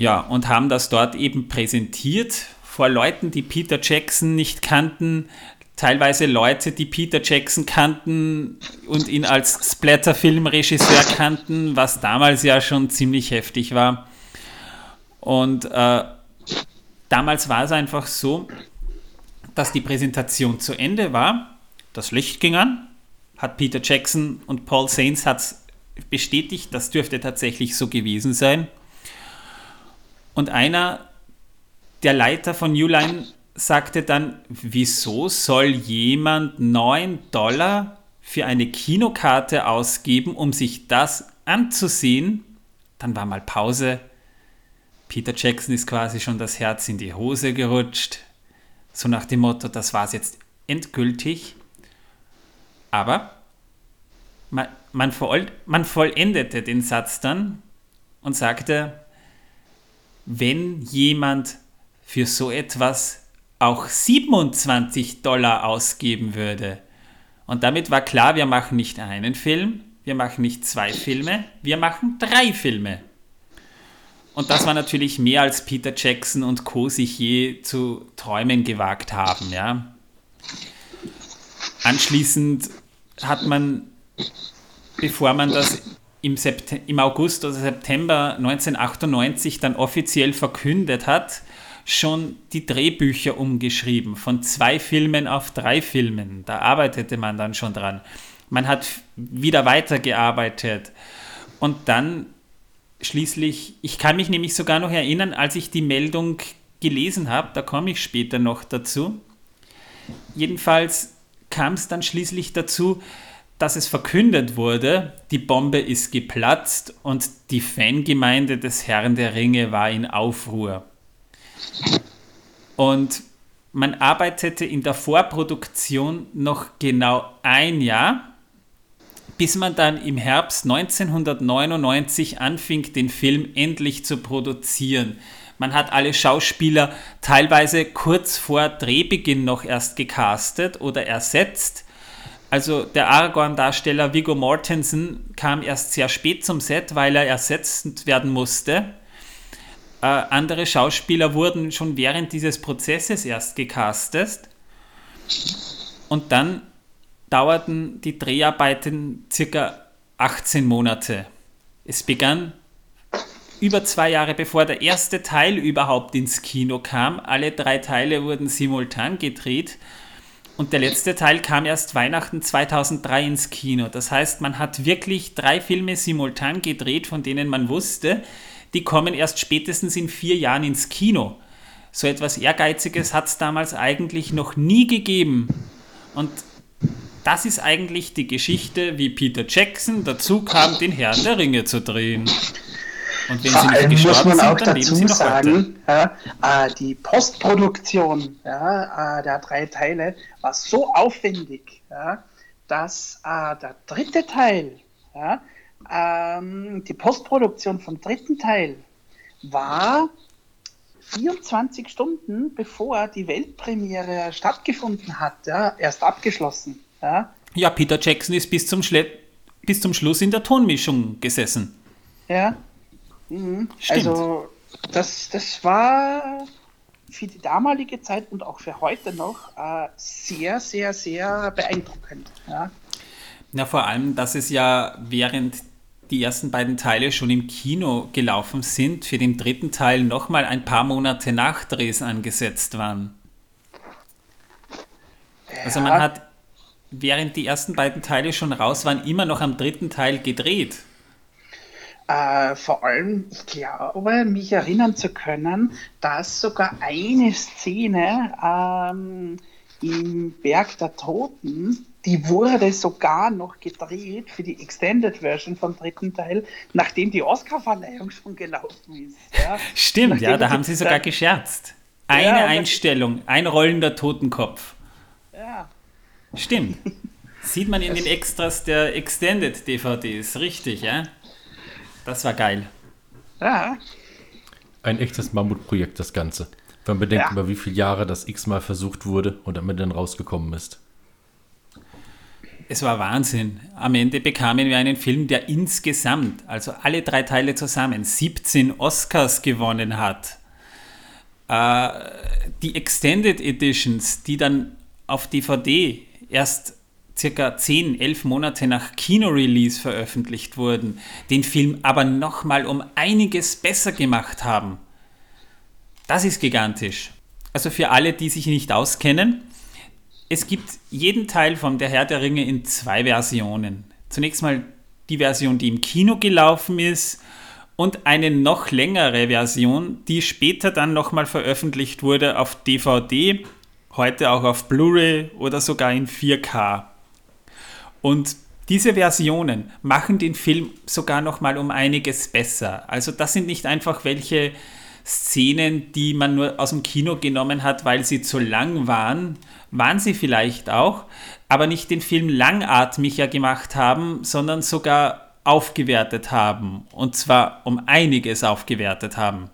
Ja, und haben das dort eben präsentiert vor Leuten, die Peter Jackson nicht kannten, teilweise Leute, die Peter Jackson kannten und ihn als Splatter-Filmregisseur kannten, was damals ja schon ziemlich heftig war. Und äh, damals war es einfach so, dass die Präsentation zu Ende war, das Licht ging an, hat Peter Jackson und Paul Sainz hat's bestätigt, das dürfte tatsächlich so gewesen sein. Und einer der Leiter von New Line sagte dann, wieso soll jemand 9 Dollar für eine Kinokarte ausgeben, um sich das anzusehen? Dann war mal Pause. Peter Jackson ist quasi schon das Herz in die Hose gerutscht. So nach dem Motto, das war es jetzt endgültig. Aber man, man, voll, man vollendete den Satz dann und sagte, wenn jemand für so etwas auch 27 Dollar ausgeben würde. Und damit war klar, wir machen nicht einen Film, wir machen nicht zwei Filme, wir machen drei Filme. Und das war natürlich mehr als Peter Jackson und Co. sich je zu träumen gewagt haben. Ja. Anschließend hat man, bevor man das im, im August oder September 1998 dann offiziell verkündet hat, schon die Drehbücher umgeschrieben, von zwei Filmen auf drei Filmen. Da arbeitete man dann schon dran. Man hat wieder weitergearbeitet. Und dann schließlich, ich kann mich nämlich sogar noch erinnern, als ich die Meldung gelesen habe, da komme ich später noch dazu. Jedenfalls kam es dann schließlich dazu, dass es verkündet wurde, die Bombe ist geplatzt und die Fangemeinde des Herrn der Ringe war in Aufruhr. Und man arbeitete in der Vorproduktion noch genau ein Jahr, bis man dann im Herbst 1999 anfing, den Film endlich zu produzieren. Man hat alle Schauspieler teilweise kurz vor Drehbeginn noch erst gecastet oder ersetzt. Also der Aragorn-Darsteller Viggo Mortensen kam erst sehr spät zum Set, weil er ersetzt werden musste. Äh, andere Schauspieler wurden schon während dieses Prozesses erst gecastet. Und dann dauerten die Dreharbeiten circa 18 Monate. Es begann über zwei Jahre bevor der erste Teil überhaupt ins Kino kam. Alle drei Teile wurden simultan gedreht. Und der letzte Teil kam erst Weihnachten 2003 ins Kino. Das heißt, man hat wirklich drei Filme simultan gedreht, von denen man wusste, die kommen erst spätestens in vier Jahren ins Kino. So etwas Ehrgeiziges hat es damals eigentlich noch nie gegeben. Und das ist eigentlich die Geschichte, wie Peter Jackson dazu kam, den Herrn der Ringe zu drehen. Und wenn Vor sie nicht muss man auch sind, dazu sagen, ja, äh, die Postproduktion ja, äh, der drei Teile war so aufwendig, ja, dass äh, der dritte Teil, ähm, die Postproduktion vom dritten Teil war 24 Stunden bevor die Weltpremiere stattgefunden hat, erst abgeschlossen. Ja, Peter Jackson ist bis zum, Schle bis zum Schluss in der Tonmischung gesessen. Ja, Mhm. Also das, das war für die damalige Zeit und auch für heute noch äh, sehr, sehr, sehr beeindruckend. Ja. ja, vor allem, dass es ja während die ersten beiden Teile schon im Kino gelaufen sind, für den dritten Teil nochmal ein paar Monate Nachdrehs angesetzt waren. Ja. Also man hat, während die ersten beiden Teile schon raus waren, immer noch am dritten Teil gedreht. Äh, vor allem, ich glaube, mich erinnern zu können, dass sogar eine Szene ähm, im Berg der Toten, die wurde sogar noch gedreht für die Extended Version vom dritten Teil, nachdem die Oscarverleihung schon gelaufen ist. Ja. Stimmt, nachdem ja, da haben sie sogar gescherzt. Eine ja, Einstellung, ein rollender Totenkopf. Ja. Stimmt. Sieht man in den Extras der Extended DVDs, richtig, ja? Das war geil. Ja. Ein echtes Mammutprojekt, das Ganze. Wenn man bedenkt, ja. über wie viele Jahre das x-mal versucht wurde und am Ende dann rausgekommen ist. Es war Wahnsinn. Am Ende bekamen wir einen Film, der insgesamt, also alle drei Teile zusammen, 17 Oscars gewonnen hat. Äh, die Extended Editions, die dann auf DVD erst circa 10, 11 Monate nach Kinorelease veröffentlicht wurden, den Film aber nochmal um einiges besser gemacht haben. Das ist gigantisch. Also für alle, die sich nicht auskennen, es gibt jeden Teil von Der Herr der Ringe in zwei Versionen. Zunächst mal die Version, die im Kino gelaufen ist und eine noch längere Version, die später dann nochmal veröffentlicht wurde auf DVD, heute auch auf Blu-ray oder sogar in 4K. Und diese Versionen machen den Film sogar noch mal um einiges besser. Also das sind nicht einfach welche Szenen, die man nur aus dem Kino genommen hat, weil sie zu lang waren. Waren sie vielleicht auch, aber nicht den Film langatmiger gemacht haben, sondern sogar aufgewertet haben. Und zwar um einiges aufgewertet haben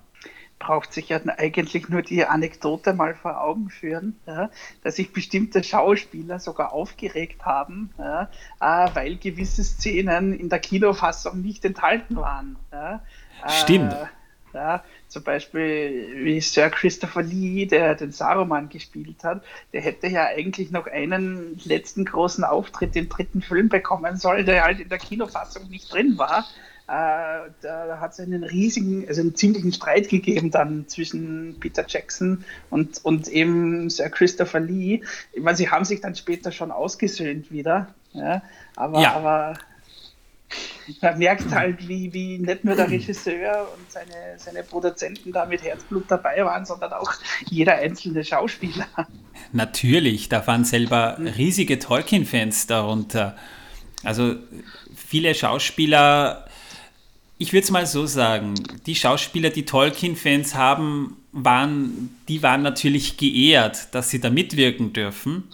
braucht sich ja eigentlich nur die Anekdote mal vor Augen führen, ja, dass sich bestimmte Schauspieler sogar aufgeregt haben, ja, äh, weil gewisse Szenen in der Kinofassung nicht enthalten waren. Ja. Stimmt. Äh, zum Beispiel wie Sir Christopher Lee, der den Saruman gespielt hat, der hätte ja eigentlich noch einen letzten großen Auftritt im dritten Film bekommen sollen, der halt in der Kinofassung nicht drin war. Äh, da hat es einen riesigen, also einen ziemlichen Streit gegeben dann zwischen Peter Jackson und, und eben Sir Christopher Lee. Ich meine, sie haben sich dann später schon ausgesöhnt wieder. Ja, aber, ja. aber man merkt halt, wie, wie nicht nur der Regisseur und seine, seine Produzenten da mit Herzblut dabei waren, sondern auch jeder einzelne Schauspieler. Natürlich, da waren selber riesige Tolkien-Fans darunter. Also viele Schauspieler ich würde es mal so sagen, die Schauspieler, die Tolkien-Fans haben, waren, die waren natürlich geehrt, dass sie da mitwirken dürfen.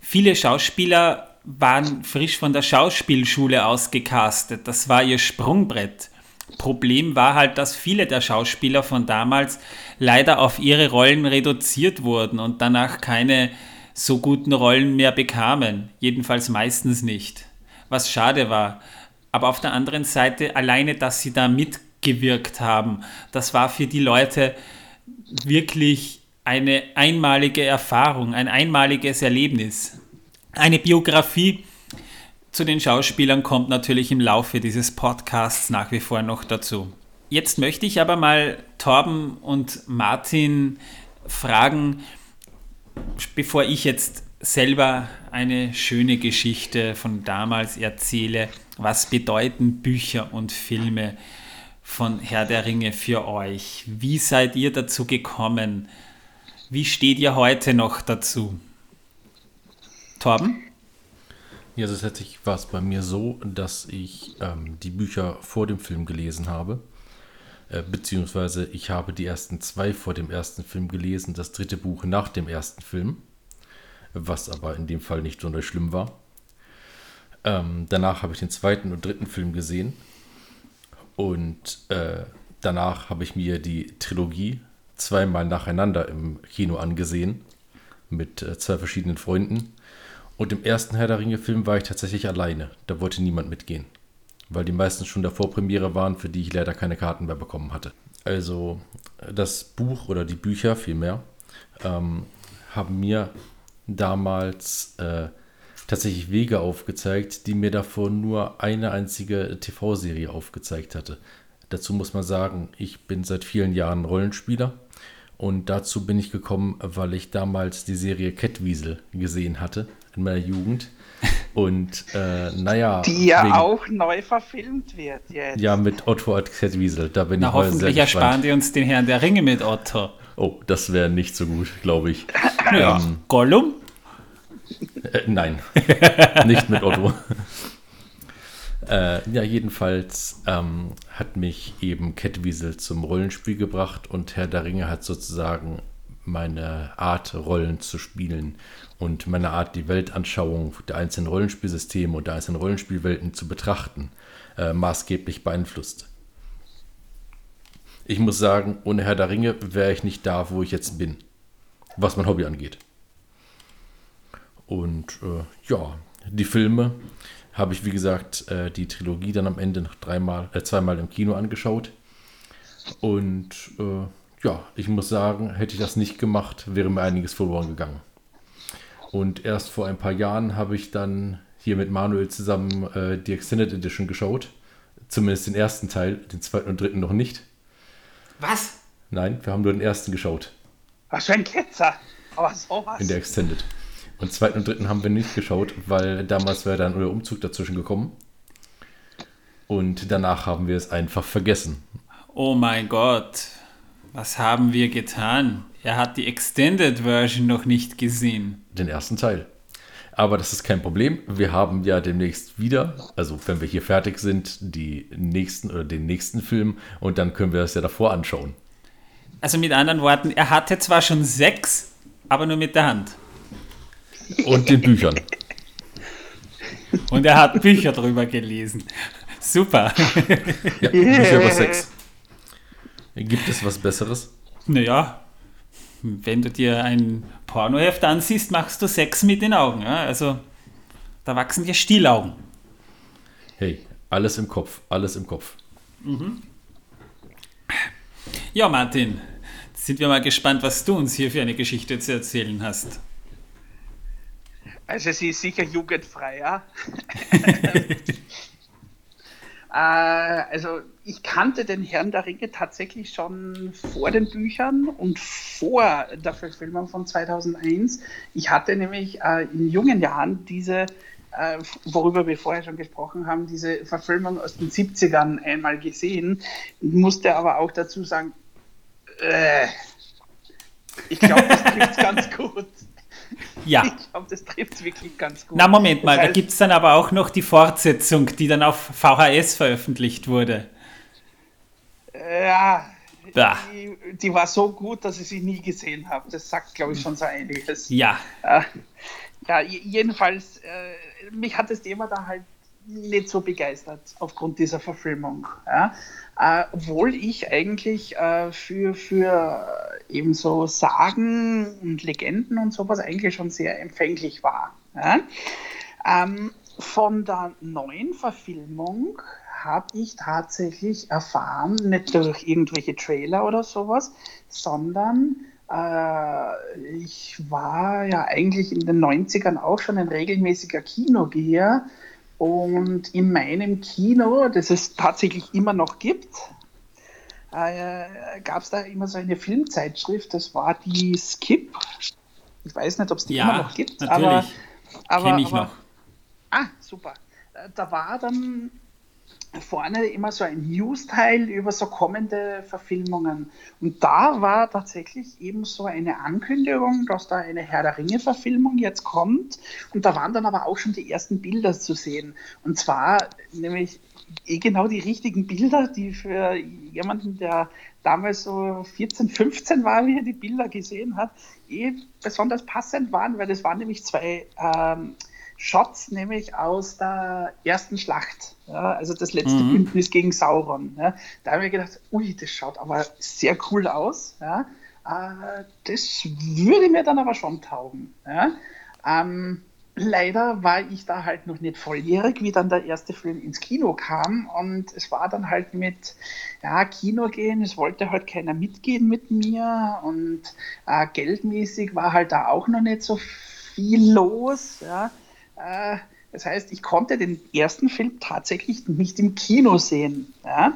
Viele Schauspieler waren frisch von der Schauspielschule ausgecastet. Das war ihr Sprungbrett. Problem war halt, dass viele der Schauspieler von damals leider auf ihre Rollen reduziert wurden und danach keine so guten Rollen mehr bekamen. Jedenfalls meistens nicht. Was schade war. Aber auf der anderen Seite, alleine, dass sie da mit gewirkt haben. Das war für die Leute wirklich eine einmalige Erfahrung, ein einmaliges Erlebnis. Eine Biografie zu den Schauspielern kommt natürlich im Laufe dieses Podcasts nach wie vor noch dazu. Jetzt möchte ich aber mal Torben und Martin fragen, bevor ich jetzt selber eine schöne Geschichte von damals erzähle, was bedeuten Bücher und Filme von Herr der Ringe für euch? Wie seid ihr dazu gekommen? Wie steht ihr heute noch dazu? Torben? Ja, tatsächlich war es bei mir so, dass ich ähm, die Bücher vor dem Film gelesen habe. Äh, beziehungsweise ich habe die ersten zwei vor dem ersten Film gelesen, das dritte Buch nach dem ersten Film, was aber in dem Fall nicht sonderlich schlimm war. Ähm, danach habe ich den zweiten und dritten Film gesehen und äh, danach habe ich mir die Trilogie zweimal nacheinander im Kino angesehen mit äh, zwei verschiedenen Freunden. Und im ersten Herr der Ringe-Film war ich tatsächlich alleine. Da wollte niemand mitgehen weil die meisten schon der Vorpremiere waren, für die ich leider keine Karten mehr bekommen hatte. Also das Buch oder die Bücher vielmehr ähm, haben mir damals äh, tatsächlich Wege aufgezeigt, die mir davor nur eine einzige TV-Serie aufgezeigt hatte. Dazu muss man sagen, ich bin seit vielen Jahren Rollenspieler und dazu bin ich gekommen, weil ich damals die Serie Kettwiesel gesehen hatte in meiner Jugend und äh, naja. Die ja wegen, auch neu verfilmt wird jetzt. Ja, mit Otto als Wiesel. Da bin Na, ich hoffentlich ersparen die uns den Herrn der Ringe mit Otto. Oh, das wäre nicht so gut, glaube ich. Ja. Ähm, Gollum? Äh, nein, nicht mit Otto. Äh, ja, jedenfalls ähm, hat mich eben Kettwiesel zum Rollenspiel gebracht und Herr der Ringe hat sozusagen meine Art, Rollen zu spielen und meine Art, die Weltanschauung der einzelnen Rollenspielsysteme und der einzelnen Rollenspielwelten zu betrachten, äh, maßgeblich beeinflusst. Ich muss sagen, ohne Herr der Ringe wäre ich nicht da, wo ich jetzt bin, was mein Hobby angeht. Und äh, ja, die Filme habe ich, wie gesagt, äh, die Trilogie dann am Ende noch dreimal, äh, zweimal im Kino angeschaut. Und äh, ja, ich muss sagen, hätte ich das nicht gemacht, wäre mir einiges verloren gegangen. Und erst vor ein paar Jahren habe ich dann hier mit Manuel zusammen äh, die Extended Edition geschaut. Zumindest den ersten Teil, den zweiten und dritten noch nicht. Was? Nein, wir haben nur den ersten geschaut. Was für ein Ketzer. Aber sowas. In der Extended. Und zweiten und dritten haben wir nicht geschaut, weil damals wäre dann euer Umzug dazwischen gekommen. Und danach haben wir es einfach vergessen. Oh mein Gott. Was haben wir getan? Er hat die Extended Version noch nicht gesehen. Den ersten Teil. Aber das ist kein Problem. Wir haben ja demnächst wieder, also wenn wir hier fertig sind, die nächsten oder den nächsten Film und dann können wir das ja davor anschauen. Also mit anderen Worten, er hatte zwar schon sechs, aber nur mit der Hand. Und den Büchern. Und er hat Bücher drüber gelesen. Super. Ja, Bücher über Sex. Gibt es was Besseres? Naja, wenn du dir ein Pornoheft ansiehst, machst du Sex mit den Augen. Ja? Also da wachsen dir Stielaugen. Hey, alles im Kopf, alles im Kopf. Mhm. Ja, Martin, sind wir mal gespannt, was du uns hier für eine Geschichte zu erzählen hast. Also sie ist sicher jugendfrei, ja. Äh, also ich kannte den Herrn der Ringe tatsächlich schon vor den Büchern und vor der Verfilmung von 2001. Ich hatte nämlich äh, in jungen Jahren diese, äh, worüber wir vorher schon gesprochen haben, diese Verfilmung aus den 70ern einmal gesehen, musste aber auch dazu sagen, äh, ich glaube, das trifft ganz gut. Ja. Ich glaube, das trifft es wirklich ganz gut. Na, Moment mal, das heißt, da gibt es dann aber auch noch die Fortsetzung, die dann auf VHS veröffentlicht wurde. Ja, die, die, war so gut, dass ich sie nie gesehen habe. Das sagt, glaube ich, schon so einiges. Ja. Ja, jedenfalls, äh, mich hat das Thema da halt nicht so begeistert aufgrund dieser Verfilmung. Ja? Äh, obwohl ich eigentlich äh, für, für eben so Sagen und Legenden und sowas eigentlich schon sehr empfänglich war. Ja? Ähm, von der neuen Verfilmung habe ich tatsächlich erfahren, nicht durch irgendwelche Trailer oder sowas, sondern äh, ich war ja eigentlich in den 90ern auch schon ein regelmäßiger Kinogeher und in meinem Kino, das es tatsächlich immer noch gibt, äh, gab es da immer so eine Filmzeitschrift, das war die Skip. Ich weiß nicht, ob es die ja, immer noch gibt, natürlich. aber, aber, ich aber noch. Ah, super. Äh, Da war dann vorne immer so ein News-Teil über so kommende Verfilmungen. Und da war tatsächlich eben so eine Ankündigung, dass da eine Herr der Ringe-Verfilmung jetzt kommt. Und da waren dann aber auch schon die ersten Bilder zu sehen. Und zwar nämlich eh genau die richtigen Bilder, die für jemanden, der damals so 14, 15 war, wie er die Bilder gesehen hat, eh besonders passend waren, weil das waren nämlich zwei ähm, Shots, nämlich aus der ersten Schlacht, ja, also das letzte Mhm. Bündnis gegen Sauron. Ja. Da habe ich mir gedacht, ui, das schaut aber sehr cool aus. Ja. Äh, das würde mir dann aber schon taugen. Ähm, leider war ich da halt noch nicht volljährig, wie dann der erste Film ins Kino kam. Und es war dann halt mit ja, Kino gehen, es wollte halt keiner mitgehen mit mir. Und äh, geldmäßig war halt da auch noch nicht so viel los. Ja. Äh, das heißt, ich konnte den ersten Film tatsächlich nicht im Kino sehen. Ja.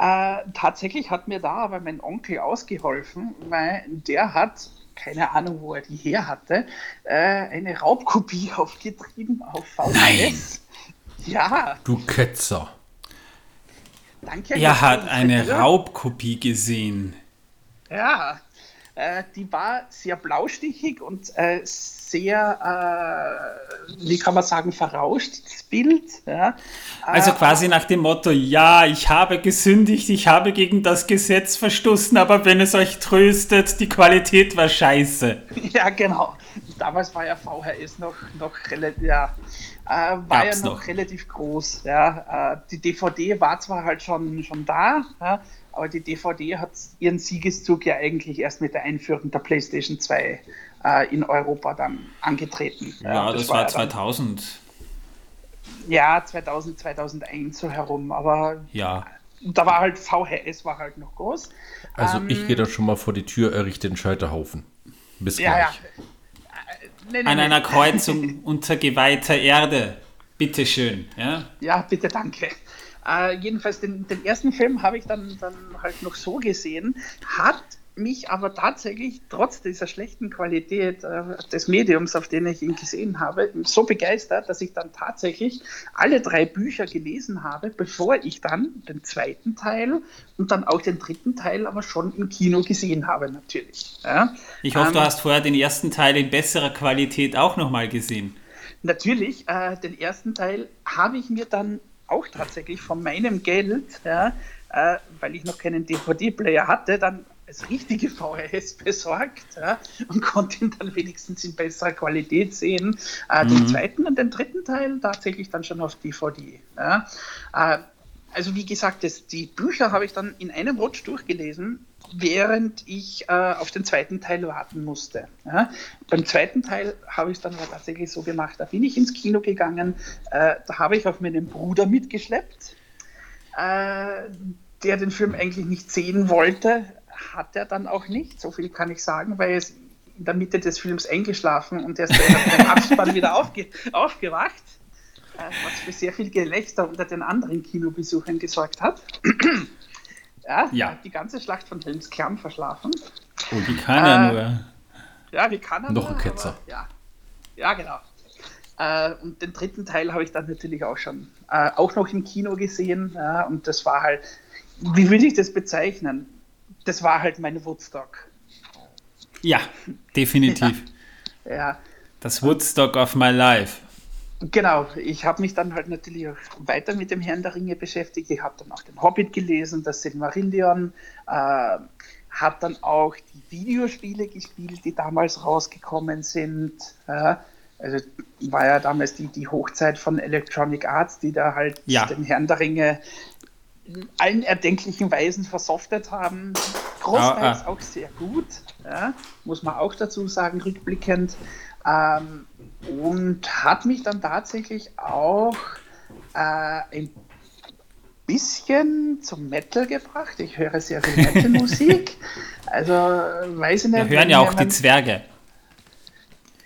Äh, tatsächlich hat mir da aber mein Onkel ausgeholfen, weil der hat, keine Ahnung, wo er die her hatte, äh, eine Raubkopie aufgetrieben auf VHS. Ja, Du Ketzer. danke. Er hat eine Schmidt. Raubkopie gesehen. Ja, äh, die war sehr blaustichig und äh, sehr, äh, wie kann man sagen, verrauscht, das Bild. Ja. Also Äh, quasi nach dem Motto, ja, ich habe gesündigt, ich habe gegen das Gesetz verstoßen, aber wenn es euch tröstet, die Qualität war scheiße. Ja, genau. Damals war ja VHS noch, noch relativ, ja, äh, war Gab's ja noch, noch. relativ groß. Ja. Äh, die DVD war zwar halt schon, schon da, ja, aber die DVD hat ihren Siegeszug ja eigentlich erst mit der Einführung der PlayStation 2 äh, in Europa dann angetreten. Ja, das, war ja dann- 2000. Ja, 2000, 2001 so herum, aber Ja. da war halt VHS war halt noch groß. Also Ähm, ich gehe da schon mal vor die Tür, errichte den Scheiterhaufen. Bis Ja, ja. gleich. Äh, nee, nee, An nee. einer Kreuzung unter geweihter Erde. Bitteschön. Ja? Ja, bitte, danke. Äh, jedenfalls den, den ersten Film habe ich dann, dann halt noch so gesehen, hat mich aber tatsächlich trotz dieser schlechten Qualität äh, des Mediums, auf den ich ihn gesehen habe, so begeistert, dass ich dann tatsächlich alle drei Bücher gelesen habe, bevor ich dann den zweiten Teil und dann auch den dritten Teil aber schon im Kino gesehen habe, natürlich. Ja. Ich hoffe, du Ähm, hast vorher den ersten Teil in besserer Qualität auch nochmal gesehen. Natürlich, äh, den ersten Teil habe ich mir dann auch tatsächlich von meinem Geld, ja, äh, weil ich noch keinen DVD-Player hatte, dann als richtige VHS besorgt ja, und konnte ihn dann wenigstens in besserer Qualität sehen. Äh, Den zweiten und den dritten Teil tatsächlich dann schon auf DVD. Ja. Äh, also wie gesagt, das, die Bücher habe ich dann in einem Rutsch durchgelesen, während ich äh, auf den zweiten Teil warten musste. Ja. Beim zweiten Teil habe ich es dann tatsächlich so gemacht, da bin ich ins Kino gegangen, äh, da habe ich auch meinen Bruder mitgeschleppt, äh, der den Film eigentlich nicht sehen wollte, hat er dann auch nicht, so viel kann ich sagen, weil er ist in der Mitte des Films eingeschlafen und er ist dann beim Abspann wieder aufge aufgewacht äh, was für sehr viel Gelächter unter den anderen Kinobesuchern gesorgt hat. ja, Ja. die ganze Schlacht von Helms Klamm verschlafen. Wie kann er Äh, nur? Ja, wie kann er Noch ein Ketzer. aber Ja, ja genau. Äh, und den dritten Teil habe ich dann natürlich auch schon, äh, auch noch im Kino gesehen. Ja, und das war halt, wie würde ich das bezeichnen? Das war halt mein Woodstock. Ja, definitiv. Ja, Das Woodstock of my life. Genau, ich habe mich dann halt natürlich auch weiter mit dem Herrn der Ringe beschäftigt. Ich habe dann auch den Hobbit gelesen, das Silmarillion, äh, habe dann auch die Videospiele gespielt, die damals rausgekommen sind. Ja, also war ja damals die, die Hochzeit von Electronic Arts, die da halt Ja. den Herrn der Ringe in allen erdenklichen Weisen versoftet haben. Großteils Ah, ah. auch sehr gut, ja, muss man auch dazu sagen, rückblickend. Ähm, und hat mich dann tatsächlich auch äh, ein bisschen zum Metal gebracht. Ich höre sehr viel Metal-Musik. also weiß ich nicht. Da hören ja auch die Zwerge.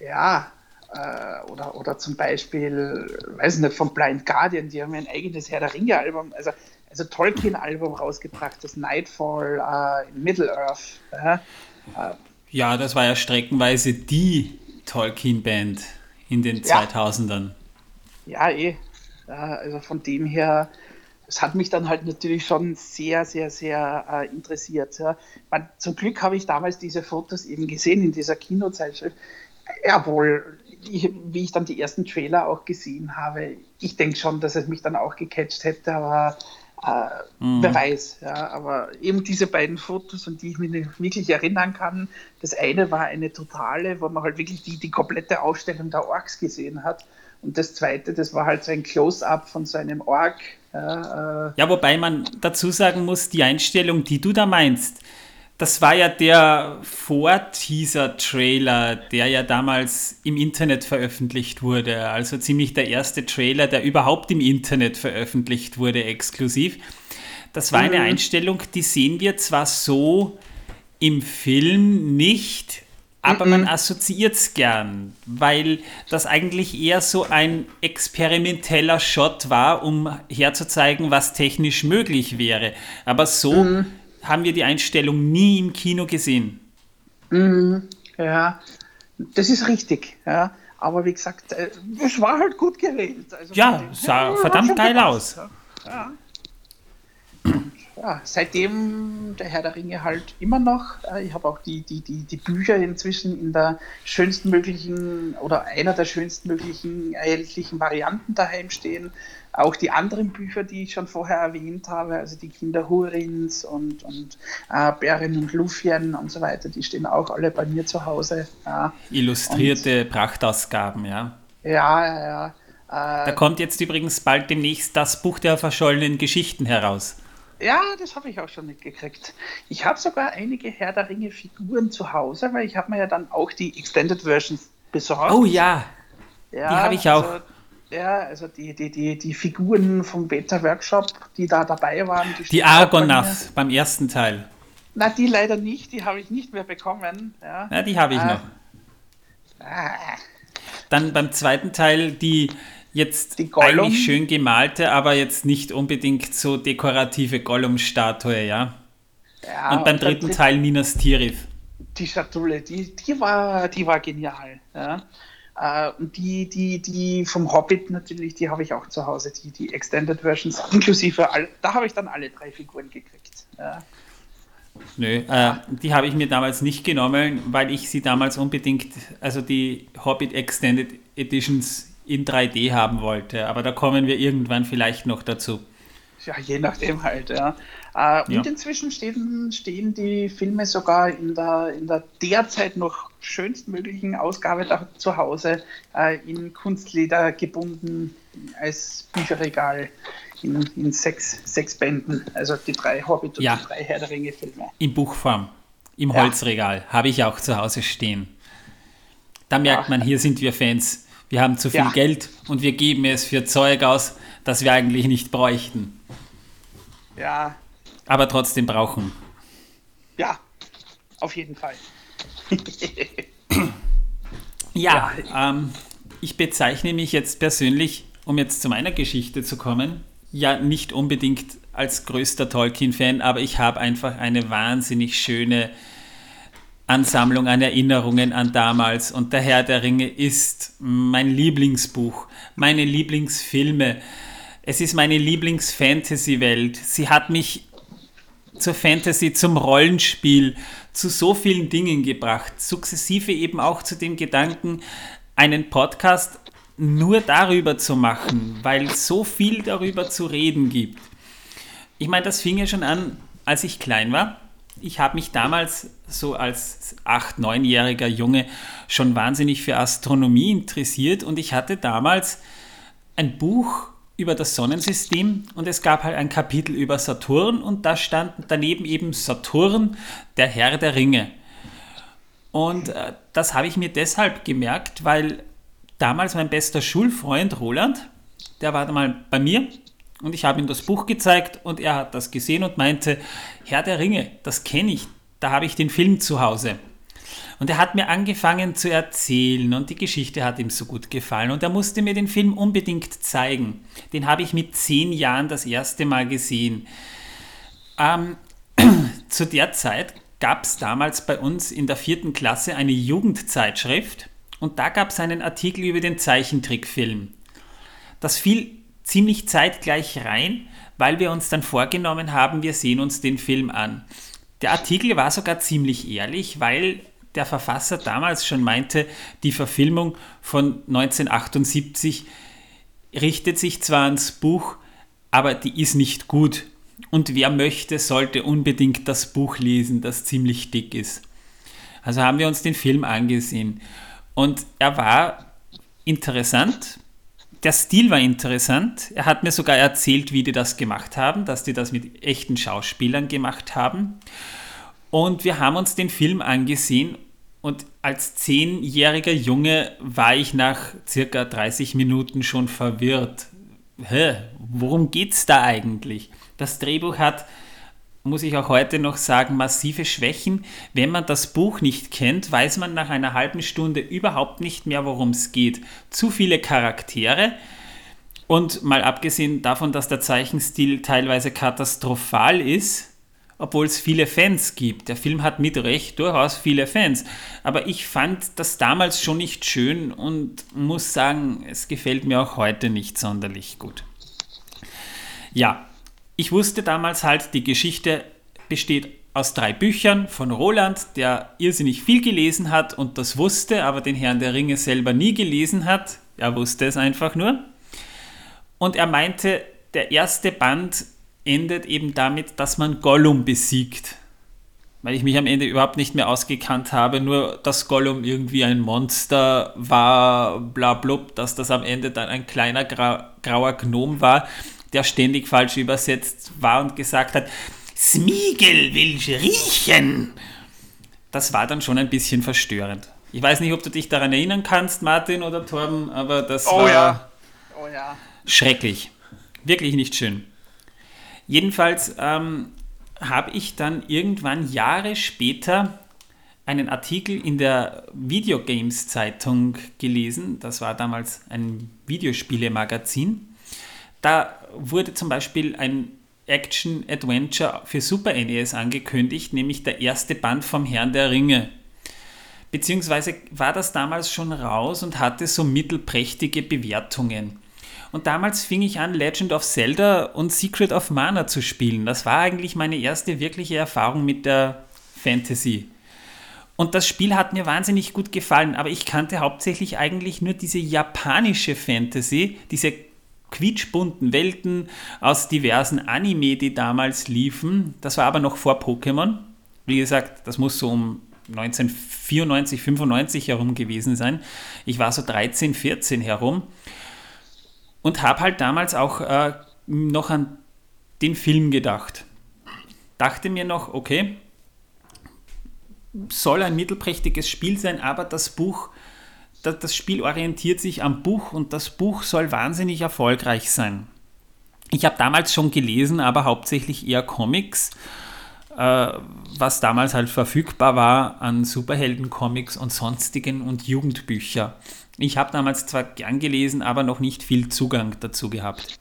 Ja, äh, oder, oder zum Beispiel, weiß ich nicht, von Blind Guardian, die haben ein eigenes Herr der Ringe-Album, also, also Tolkien-Album rausgebracht, das Nightfall äh, in Middle-earth. Äh, ja, das war ja streckenweise die Tolkien-Band in den ja. 2000ern. Ja, eh. Ja, also von dem her, es hat mich dann halt natürlich schon sehr, sehr, sehr äh, interessiert. Ja. Man, zum Glück habe ich damals diese Fotos eben gesehen in dieser Kinozeitschrift. Jawohl, ich, wie ich dann die ersten Trailer auch gesehen habe, ich denke schon, dass es mich dann auch gecatcht hätte, aber äh, mhm. wer weiß. Ja, aber eben diese beiden Fotos, an die ich mich wirklich erinnern kann, das eine war eine totale, wo man halt wirklich die, die komplette Aufstellung der Orks gesehen hat. Und das zweite, das war halt so ein Close-up von so einem Ork. Ja, äh, ja, wobei man dazu sagen muss, die Einstellung, die du da meinst, das war ja der Vor-Teaser-Trailer, der ja damals im Internet veröffentlicht wurde. Also ziemlich der erste Trailer, der überhaupt im Internet veröffentlicht wurde, exklusiv. Das war eine mhm. Einstellung, die sehen wir zwar so im Film nicht, aber mhm. man assoziiert es gern, weil das eigentlich eher so ein experimenteller Shot war, um herzuzeigen, was technisch möglich wäre. Aber so mhm haben wir die Einstellung nie im Kino gesehen. Mhm, ja, das ist richtig. Ja. Aber wie gesagt, äh, es war halt gut gewählt. Also ja, sah ja, verdammt geil aus. Ja. ja. seitdem der Herr der Ringe halt immer noch. Ich habe auch die, die, die, die Bücher inzwischen in der schönsten möglichen oder einer der schönsten möglichen erhältlichen Varianten daheim stehen. Auch die anderen Bücher, die ich schon vorher erwähnt habe, also die Kinder Hurins und, und äh, Bären und Lufien und so weiter, die stehen auch alle bei mir zu Hause. Ja. Illustrierte und, Prachtausgaben, ja. Ja, ja, ja. Äh, da kommt jetzt übrigens bald demnächst das Buch der verschollenen Geschichten heraus. Ja, das habe ich auch schon mitgekriegt. Ich habe sogar einige Herr der Ringe Figuren zu Hause, weil ich habe mir ja dann auch die Extended Versions besorgt. Oh ja, ja die habe ich auch. Also, ja, also die, die, die, die Figuren vom Beta-Workshop, die da dabei waren. Die, die Argonath beim ersten Teil. Na, die leider nicht, die habe ich nicht mehr bekommen. Ja, ja die habe ich äh, noch. Ah. Dann beim zweiten Teil die jetzt die eigentlich schön gemalte, aber jetzt nicht unbedingt so dekorative Gollum-Statue, ja? ja. Und beim und dritten Teil Minas Tirith. Die Schatulle, die, die, war, die war genial. Ja? Äh, und die, die, die vom Hobbit natürlich, die habe ich auch zu Hause, die, die Extended Versions, inklusive, all, da habe ich dann alle drei Figuren gekriegt. Ja. Nö, äh, die habe ich mir damals nicht genommen, weil ich sie damals unbedingt, also die Hobbit Extended Editions in 3D haben wollte. Aber da kommen wir irgendwann vielleicht noch dazu. Ja, je nachdem halt, ja. Äh, und ja. inzwischen stehen, stehen die Filme sogar in der, in der derzeit noch schönstmöglichen Ausgabe da zu Hause äh, in Kunstleder gebunden als Bücherregal in, in sechs, sechs Bänden. Also die drei Hobbit und ja. die drei Herr der Ringe Filme. In Buchform, im ja. Holzregal, habe ich auch zu Hause stehen. Da merkt man, hier sind wir Fans. Wir haben zu viel Geld und wir geben es für Zeug aus, das wir eigentlich nicht bräuchten. Ja, aber trotzdem brauchen. Ja, auf jeden Fall. ja, ja. Ähm, ich bezeichne mich jetzt persönlich, um jetzt zu meiner Geschichte zu kommen, ja nicht unbedingt als größter Tolkien-Fan, aber ich habe einfach eine wahnsinnig schöne Ansammlung an Erinnerungen an damals. Und der Herr der Ringe ist mein Lieblingsbuch, meine Lieblingsfilme. Es ist meine Lieblings-Fantasy-Welt. Sie hat mich zur Fantasy, zum Rollenspiel, zu so vielen Dingen gebracht. Sukzessive eben auch zu dem Gedanken, einen Podcast nur darüber zu machen, weil so viel darüber zu reden gibt. Ich meine, das fing ja schon an, als ich klein war. Ich habe mich damals so als 8-, 9-jähriger Junge schon wahnsinnig für Astronomie interessiert und ich hatte damals ein Buch über das Sonnensystem und es gab halt ein Kapitel über Saturn und da stand daneben eben Saturn, der Herr der Ringe. Und äh, das habe ich mir deshalb gemerkt, weil damals mein bester Schulfreund Roland, der war mal bei mir Und ich habe ihm das Buch gezeigt und er hat das gesehen und meinte, Herr der Ringe, das kenne ich, da habe ich den Film zu Hause. Und er hat mir angefangen zu erzählen und die Geschichte hat ihm so gut gefallen und er musste mir den Film unbedingt zeigen. Den habe ich mit zehn Jahren das erste Mal gesehen. Ähm, zu der Zeit gab es damals bei uns in der vierten Klasse eine Jugendzeitschrift und da gab es einen Artikel über den Zeichentrickfilm. Das fiel ziemlich zeitgleich rein, weil wir uns dann vorgenommen haben, wir sehen uns den Film an. Der Artikel war sogar ziemlich ehrlich, weil der Verfasser damals schon meinte, die Verfilmung von 1978 richtet sich zwar ans Buch, aber die ist nicht gut. Und wer möchte, sollte unbedingt das Buch lesen, das ziemlich dick ist. Also haben wir uns den Film angesehen. Und er war interessant. Der Stil war interessant. Er hat mir sogar erzählt, wie die das gemacht haben, dass die das mit echten Schauspielern gemacht haben. Und wir haben uns den Film angesehen und als zehnjähriger Junge war ich nach circa 30 Minuten schon verwirrt. Hä, worum geht's da eigentlich? Das Drehbuch hat, muss ich auch heute noch sagen, massive Schwächen. Wenn man das Buch nicht kennt, weiß man nach einer halben Stunde überhaupt nicht mehr, worum es geht. Zu viele Charaktere. Und mal abgesehen davon, dass der Zeichenstil teilweise katastrophal ist, obwohl es viele Fans gibt. Der Film hat mit Recht durchaus viele Fans. Aber ich fand das damals schon nicht schön und muss sagen, es gefällt mir auch heute nicht sonderlich gut. Ja, ich wusste damals halt, die Geschichte besteht aus drei Büchern von Roland, der irrsinnig viel gelesen hat und das wusste, aber den Herrn der Ringe selber nie gelesen hat. Er wusste es einfach nur. Und er meinte, der erste Band endet eben damit, dass man Gollum besiegt. Weil ich mich am Ende überhaupt nicht mehr ausgekannt habe, nur dass Gollum irgendwie ein Monster war, bla blub, dass das am Ende dann ein kleiner grauer Gnom war, der ständig falsch übersetzt war und gesagt hat, Smiegel will riechen. Das war dann schon ein bisschen verstörend. Ich weiß nicht, ob du dich daran erinnern kannst, Martin oder Torben, aber das oh, war ja. Oh, ja. schrecklich. Wirklich nicht schön. Jedenfalls ähm, habe ich dann irgendwann Jahre später einen Artikel in der Videogames Zeitung gelesen. Das war damals ein Videospielemagazin. Da wurde zum Beispiel ein Action-Adventure für Super NES angekündigt, nämlich der erste Band vom Herrn der Ringe. Beziehungsweise war das damals schon raus und hatte so mittelprächtige Bewertungen. Und damals fing ich an, Legend of Zelda und Secret of Mana zu spielen. Das war eigentlich meine erste wirkliche Erfahrung mit der Fantasy. Und das Spiel hat mir wahnsinnig gut gefallen, aber ich kannte hauptsächlich eigentlich nur diese japanische Fantasy, diese quietschbunten Welten aus diversen Anime, die damals liefen. Das war aber noch vor Pokémon. Wie gesagt, das muss so um 1994, 95 herum gewesen sein. Ich war so 13, 14 herum und habe halt damals auch äh, noch an den Film gedacht. Dachte mir noch, okay, soll ein mittelprächtiges Spiel sein, aber das Buch das Spiel orientiert sich am Buch und das Buch soll wahnsinnig erfolgreich sein. Ich habe damals schon gelesen, aber hauptsächlich eher Comics, äh, was damals halt verfügbar war an Superhelden-Comics und sonstigen und Jugendbücher. Ich habe damals zwar gern gelesen, aber noch nicht viel Zugang dazu gehabt.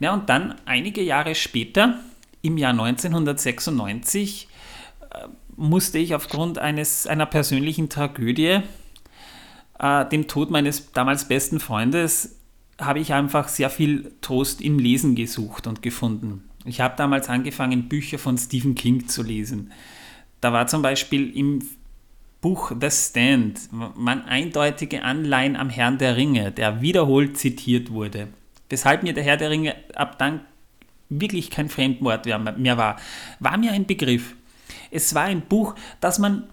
Ja, und dann einige Jahre später, im Jahr 1996, äh, musste ich aufgrund eines, einer persönlichen Tragödie äh, dem Tod meines damals besten Freundes habe ich einfach sehr viel Trost im Lesen gesucht und gefunden. Ich habe damals angefangen, Bücher von Stephen King zu lesen. Da war zum Beispiel im Buch The Stand man eindeutige Anleihen am Herrn der Ringe, der wiederholt zitiert wurde. Weshalb mir der Herr der Ringe ab dann wirklich kein Fremdwort mehr war, war mir ein Begriff. Es war ein Buch, das man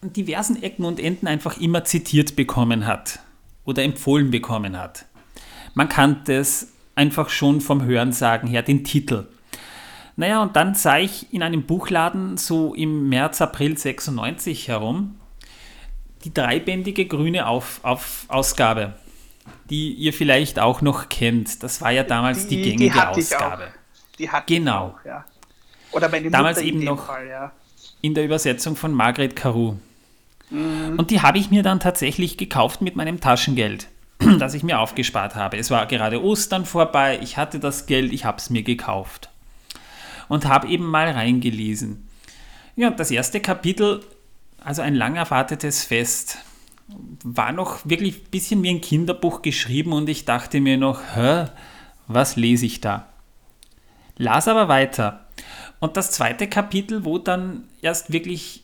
an diversen Ecken und Enden einfach immer zitiert bekommen hat oder empfohlen bekommen hat. Man kannte es einfach schon vom Hörensagen her, den Titel. Naja, und dann sah ich in einem Buchladen so im März, April 96 herum die dreibändige grüne Auf, Auf, Ausgabe. die ihr vielleicht auch noch kennt. Das war ja damals die, die gängige die Ausgabe. Die hat genau. Auch, ja. Oder meine damals eben noch Fall, ja. in der Übersetzung von Margret Caru. Mhm. Und die habe ich mir dann tatsächlich gekauft mit meinem Taschengeld, das ich mir aufgespart habe. Es war gerade Ostern vorbei, ich hatte das Geld, ich habe es mir gekauft. Und habe eben mal reingelesen. Ja, das erste Kapitel, also ein lang erwartetes Fest, war noch wirklich ein bisschen wie ein Kinderbuch geschrieben und ich dachte mir noch, hä, was lese ich da? Las aber weiter. Und das zweite Kapitel, wo dann erst wirklich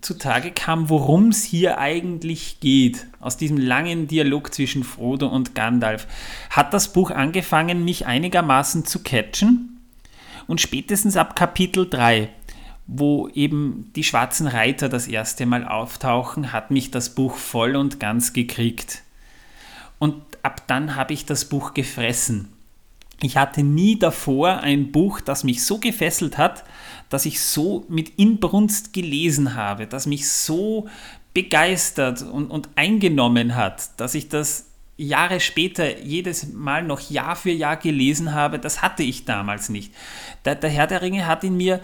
zutage kam, worum es hier eigentlich geht, aus diesem langen Dialog zwischen Frodo und Gandalf, hat das Buch angefangen, mich einigermaßen zu catchen. Und spätestens ab Kapitel 3, wo eben die schwarzen Reiter das erste Mal auftauchen, hat mich das Buch voll und ganz gekriegt. Und ab dann habe ich das Buch gefressen. Ich hatte nie davor ein Buch, das mich so gefesselt hat, dass ich so mit Inbrunst gelesen habe, das mich so begeistert und, und eingenommen hat, dass ich das Jahre später jedes Mal noch Jahr für Jahr gelesen habe, das hatte ich damals nicht. Der, der Herr der Ringe hat in mir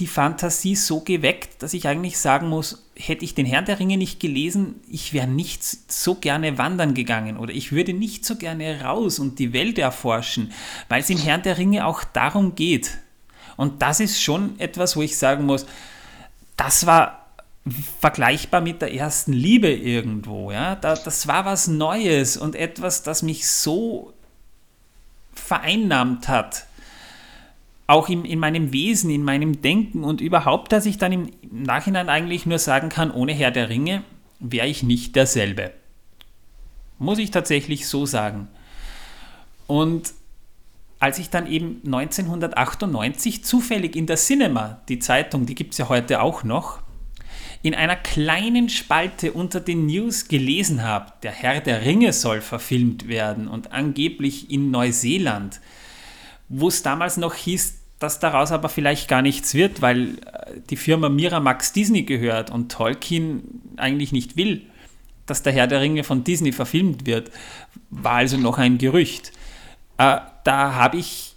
die Fantasie so geweckt, dass ich eigentlich sagen muss, hätte ich den Herrn der Ringe nicht gelesen, ich wäre nicht so gerne wandern gegangen oder ich würde nicht so gerne raus und die Welt erforschen, weil es im Herrn der Ringe auch darum geht. Und das ist schon etwas, wo ich sagen muss, das war vergleichbar mit der ersten Liebe irgendwo. Ja? das war was Neues und etwas, das mich so vereinnahmt hat auch in, in meinem Wesen, in meinem Denken und überhaupt, dass ich dann im Nachhinein eigentlich nur sagen kann, ohne Herr der Ringe wäre ich nicht derselbe. Muss ich tatsächlich so sagen. Und als ich dann eben 1998 zufällig in der Cinema, die Zeitung, die gibt es ja heute auch noch, in einer kleinen Spalte unter den News gelesen habe, der Herr der Ringe soll verfilmt werden und angeblich in Neuseeland, wo es damals noch hieß, dass daraus aber vielleicht gar nichts wird, weil äh, die Firma Miramax Disney gehört und Tolkien eigentlich nicht will, dass der Herr der Ringe von Disney verfilmt wird, war also noch ein Gerücht. Äh, da habe ich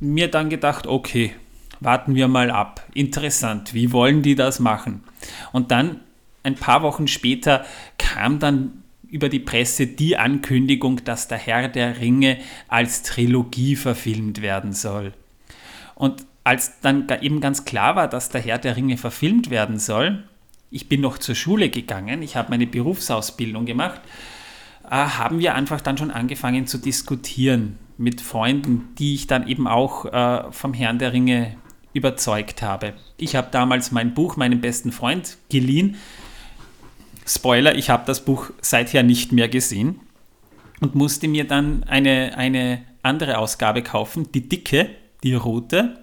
mir dann gedacht, okay, warten wir mal ab. Interessant, wie wollen die das machen? Und dann ein paar Wochen später kam dann über die Presse die Ankündigung, dass der Herr der Ringe als Trilogie verfilmt werden soll. Und als dann eben ganz klar war, dass der Herr der Ringe verfilmt werden soll, ich bin noch zur Schule gegangen, ich habe meine Berufsausbildung gemacht, äh, haben wir einfach dann schon angefangen zu diskutieren mit Freunden, die ich dann eben auch äh, vom Herrn der Ringe überzeugt habe. Ich habe damals mein Buch meinem besten Freund geliehen, Spoiler, ich habe das Buch seither nicht mehr gesehen und musste mir dann eine, eine andere Ausgabe kaufen, die dicke, die rote,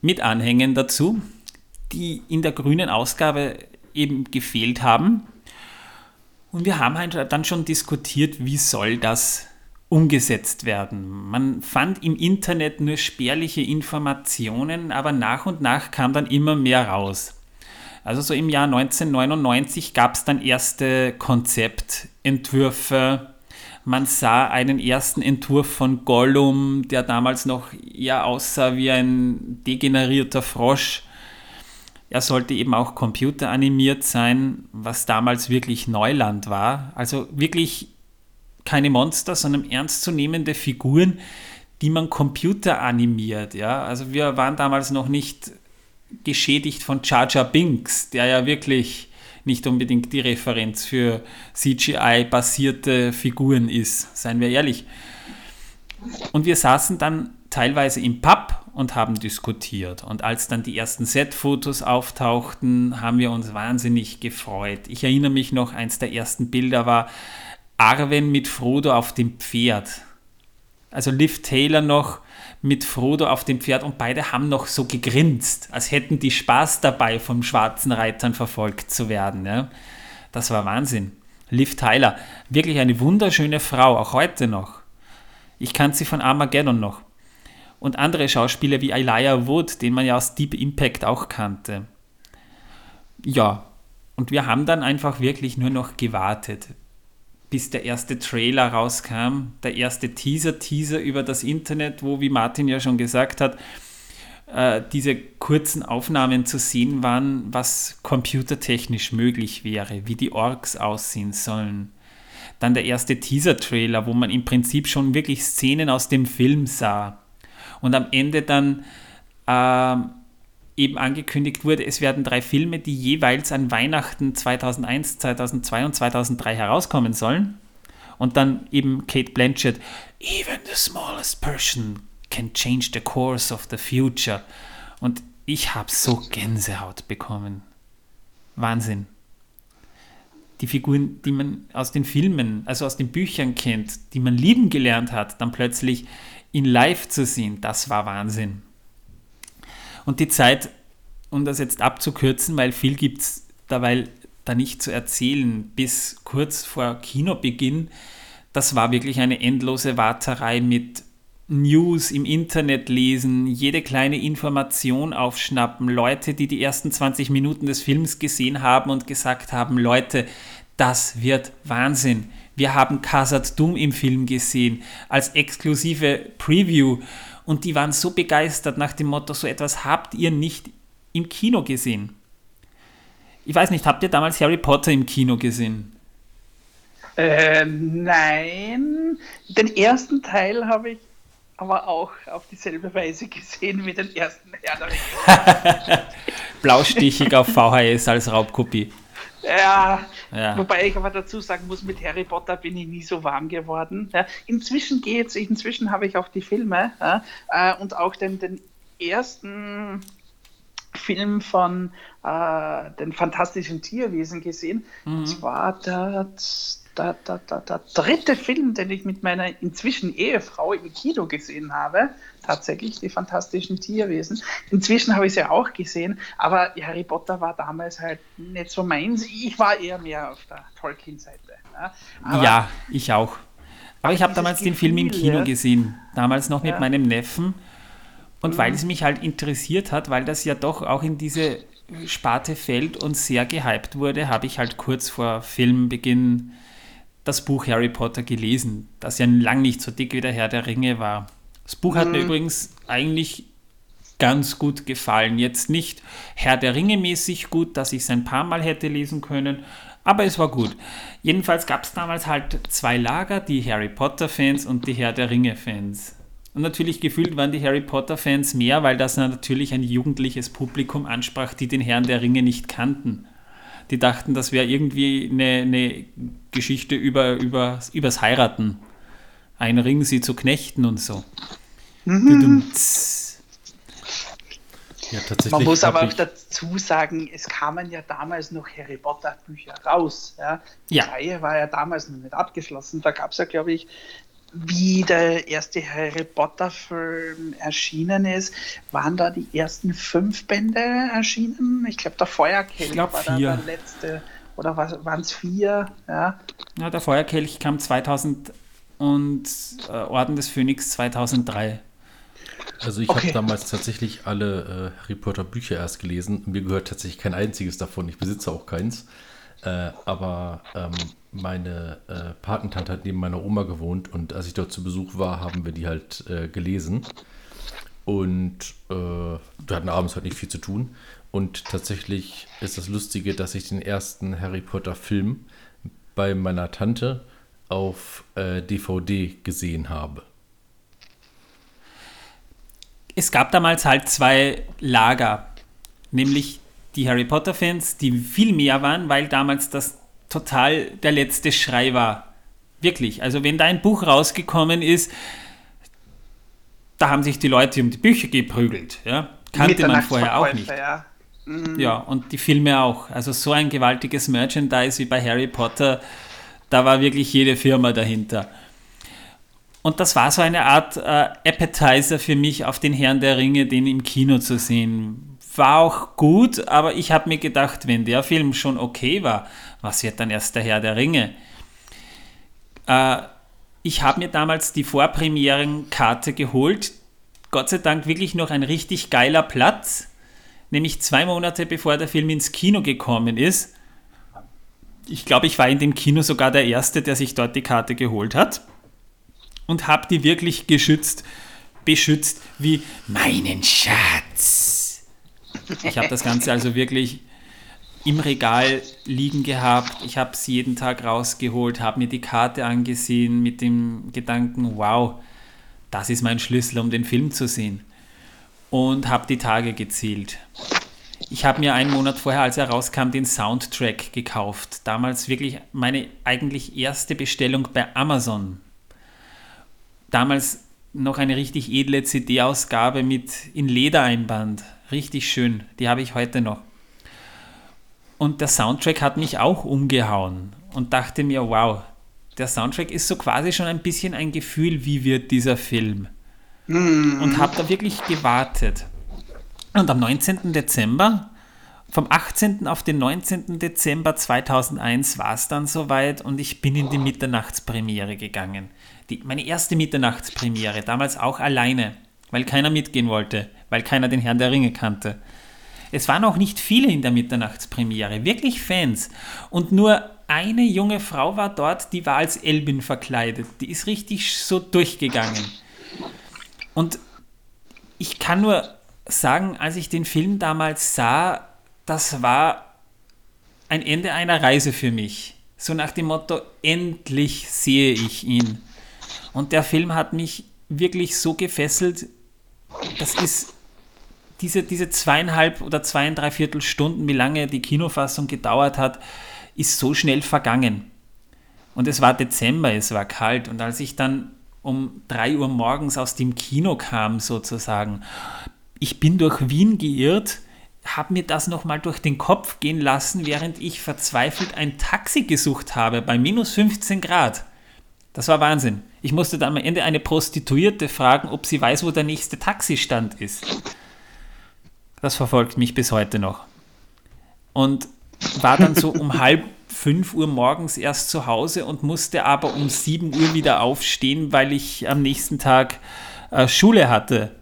mit Anhängen dazu, die in der grünen Ausgabe eben gefehlt haben. Und wir haben halt dann schon diskutiert, wie soll das umgesetzt werden. Man fand im Internet nur spärliche Informationen, aber nach und nach kam dann immer mehr raus. Also so im Jahr 1999 gab es dann erste Konzeptentwürfe. Man sah einen ersten Entwurf von Gollum, der damals noch eher aussah wie ein degenerierter Frosch. Er sollte eben auch computeranimiert sein, was damals wirklich Neuland war. Also wirklich keine Monster, sondern ernstzunehmende Figuren, die man computeranimiert. Ja? Also wir waren damals noch nicht geschädigt von Jar Jar Binks, der ja wirklich nicht unbedingt die Referenz für CGI-basierte Figuren ist, seien wir ehrlich. Und wir saßen dann teilweise im Pub und haben diskutiert. Und als dann die ersten Set-Fotos auftauchten, haben wir uns wahnsinnig gefreut. Ich erinnere mich noch, eins der ersten Bilder war Arwen mit Frodo auf dem Pferd. Also Liv Taylor noch mit Frodo auf dem Pferd und beide haben noch so gegrinst, als hätten die Spaß dabei, vom schwarzen Reitern verfolgt zu werden. Ja. Das war Wahnsinn. Liv Tyler, wirklich eine wunderschöne Frau, auch heute noch. Ich kannte sie von Armageddon noch. Und andere Schauspieler wie Elijah Wood, den man ja aus Deep Impact auch kannte. Ja, und wir haben dann einfach wirklich nur noch gewartet. Bis der erste Trailer rauskam, der erste Teaser-Teaser über das Internet, wo, wie Martin ja schon gesagt hat, äh, diese kurzen Aufnahmen zu sehen waren, was computertechnisch möglich wäre, wie die Orks aussehen sollen. Dann der erste Teaser-Trailer, wo man im Prinzip schon wirklich Szenen aus dem Film sah. Und am Ende dann äh, eben angekündigt wurde, es werden drei Filme, die jeweils an Weihnachten 2001, 2002 und 2003 herauskommen sollen. Und dann eben Kate Blanchett, even the smallest person can change the course of the future. Und ich habe so Gänsehaut bekommen. Wahnsinn die Figuren, die man aus den Filmen, also aus den Büchern kennt, die man lieben gelernt hat, dann plötzlich in Live zu sehen, das war Wahnsinn. Und die Zeit, um das jetzt abzukürzen, weil viel gibt es dabei da nicht zu erzählen, bis kurz vor Kinobeginn, das war wirklich eine endlose Warterei mit News im Internet lesen, jede kleine Information aufschnappen, Leute, die die ersten 20 Minuten des Films gesehen haben und gesagt haben, Leute, das wird Wahnsinn. Wir haben Khazad Dum im Film gesehen als exklusive Preview und die waren so begeistert nach dem Motto, so etwas habt ihr nicht im Kino gesehen. Ich weiß nicht, habt ihr damals Harry Potter im Kino gesehen? Äh, nein, den ersten Teil habe ich aber auch auf dieselbe Weise gesehen wie den ersten Herr der Blaustichig auf VHS als Raubkopie. Ja, ja, wobei ich aber dazu sagen muss, mit Harry Potter bin ich nie so warm geworden. Ja, inzwischen geht's, inzwischen habe ich auch die Filme ja, äh, und auch den, den ersten Film von äh, den fantastischen Tierwesen gesehen. Mhm. Das war der, der, der, der, der, dritte Film, den ich mit meiner inzwischen Ehefrau im Kino gesehen habe. Tatsächlich die fantastischen Tierwesen. Inzwischen habe ich sie auch gesehen, aber Harry Potter war damals halt nicht so meins. Ich war eher mehr auf der Tolkien-Seite. Ja, ja, ich auch. Aber ich habe damals Gefühl, den Film im Kino gesehen, damals noch mit ja. meinem Neffen. Und mhm. weil es mich halt interessiert hat, weil das ja doch auch in diese Sparte fällt und sehr gehypt wurde, habe ich halt kurz vor Filmbeginn das Buch Harry Potter gelesen, das ja lang nicht so dick wie der Herr der Ringe war. Das Buch hat mhm. mir übrigens eigentlich ganz gut gefallen. Jetzt nicht Herr der Ringe mäßig gut, dass ich es ein paar Mal hätte lesen können, aber es war gut. Jedenfalls gab es damals halt zwei Lager, die Harry Potter-Fans und die Herr der Ringe-Fans. Und natürlich gefühlt waren die Harry Potter-Fans mehr, weil das natürlich ein jugendliches Publikum ansprach, die den Herrn der Ringe nicht kannten die dachten, das wäre irgendwie eine, eine Geschichte über, über, übers Heiraten. Ein Ring, sie zu knechten und so. Mhm. Ja, Man muss aber auch dazu sagen, es kamen ja damals noch Harry Potter Bücher raus. Ja? Die ja. Reihe war ja damals noch nicht abgeschlossen. Da gab es ja, glaube ich, wie der erste Harry Potter-Film erschienen ist, waren da die ersten fünf Bände erschienen. Ich glaube, der Feuerkelch glaub, war vier. der letzte. Oder waren es vier? Ja. ja, der Feuerkelch kam 2000 und äh, Orden des Phönix 2003. Also ich okay. habe damals tatsächlich alle äh, Harry Potter Bücher erst gelesen. Mir gehört tatsächlich kein einziges davon. Ich besitze auch keins. Äh, aber ähm, meine äh, Patentante hat neben meiner Oma gewohnt und als ich dort zu Besuch war, haben wir die halt äh, gelesen. Und äh, wir hatten abends halt nicht viel zu tun. Und tatsächlich ist das Lustige, dass ich den ersten Harry Potter Film bei meiner Tante auf DVD äh, gesehen habe. Es gab damals halt zwei Lager, nämlich die Harry Potter-Fans, die viel mehr waren, weil damals das total der letzte Schrei war. Wirklich. Also wenn da ein Buch rausgekommen ist, da haben sich die Leute um die Bücher geprügelt. Ja? Kannte man vorher auch nicht. Ja. Mhm. ja, und die Filme auch. Also so ein gewaltiges Merchandise wie bei Harry Potter, da war wirklich jede Firma dahinter. Und das war so eine Art äh, Appetizer für mich, auf den Herrn der Ringe, den im Kino zu sehen war auch gut, aber ich habe mir gedacht, wenn der Film schon okay war, was wird dann erst der Herr der Ringe? Äh, ich habe mir damals die Vorpremierenkarte geholt. Gott sei Dank wirklich noch ein richtig geiler Platz, nämlich zwei Monate bevor der Film ins Kino gekommen ist. ich glaube, ich war in dem Kino sogar der Erste, der sich dort die Karte geholt hat und habe die wirklich geschützt, beschützt wie meinen Schatz. Ich habe das Ganze also wirklich im Regal liegen gehabt. Ich habe es jeden Tag rausgeholt, habe mir die Karte angesehen mit dem Gedanken, wow, das ist mein Schlüssel, um den Film zu sehen. Und habe die Tage gezählt. Ich habe mir einen Monat vorher, als er rauskam, den Soundtrack gekauft. Damals wirklich meine eigentlich erste Bestellung bei Amazon. Damals noch eine richtig edle CD-Ausgabe mit in Ledereinband. Richtig schön. Die habe ich heute noch. Und der Soundtrack hat mich auch umgehauen und dachte mir, wow, der Soundtrack ist so quasi schon ein bisschen ein Gefühl, wie wird dieser Film. Mm. Und habe da wirklich gewartet. Und am 19. Dezember, vom 18. auf den 19. Dezember 2001 war es dann soweit und ich bin in die Mitternachtspremiere gegangen. Die, meine erste Mitternachtspremiere, damals auch alleine, weil keiner mitgehen wollte, weil keiner den Herrn der Ringe kannte. Es waren auch nicht viele in der Mitternachtspremiere, wirklich Fans. Und nur eine junge Frau war dort, die war als Elbin verkleidet. Die ist richtig so durchgegangen. Und ich kann nur sagen, als ich den Film damals sah, das war ein Ende einer Reise für mich. So nach dem Motto, endlich sehe ich ihn. Und der Film hat mich wirklich so gefesselt, das ist diese, diese zweieinhalb oder zweieinhalb Stunden, wie lange die Kinofassung gedauert hat, ist so schnell vergangen. Und es war Dezember, es war kalt. Und als ich dann um 3 Uhr morgens aus dem Kino kam, sozusagen, ich bin durch Wien geirrt, habe mir das nochmal durch den Kopf gehen lassen, während ich verzweifelt ein Taxi gesucht habe bei minus 15 Grad. Das war Wahnsinn. Ich musste dann am Ende eine Prostituierte fragen, ob sie weiß, wo der nächste Taxistand ist. Das verfolgt mich bis heute noch. Und war dann so um halb fünf Uhr morgens erst zu Hause und musste aber um sieben Uhr wieder aufstehen, weil ich am nächsten Tag äh, Schule hatte.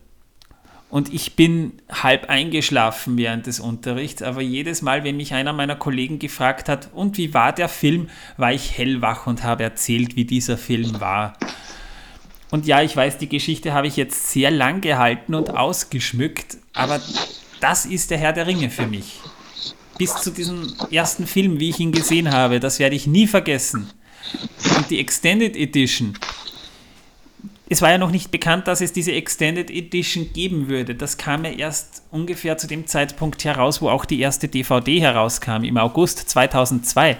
Und ich bin halb eingeschlafen während des Unterrichts, aber jedes Mal, wenn mich einer meiner Kollegen gefragt hat, und wie war der Film, war ich hellwach und habe erzählt, wie dieser Film war. Und ja, ich weiß, die Geschichte habe ich jetzt sehr lang gehalten und ausgeschmückt, aber das ist der Herr der Ringe für mich. Bis zu diesem ersten Film, wie ich ihn gesehen habe, das werde ich nie vergessen. Und die Extended Edition. Es war ja noch nicht bekannt, dass es diese Extended Edition geben würde. Das kam ja erst ungefähr zu dem Zeitpunkt heraus, wo auch die erste DVD herauskam, im August 2002.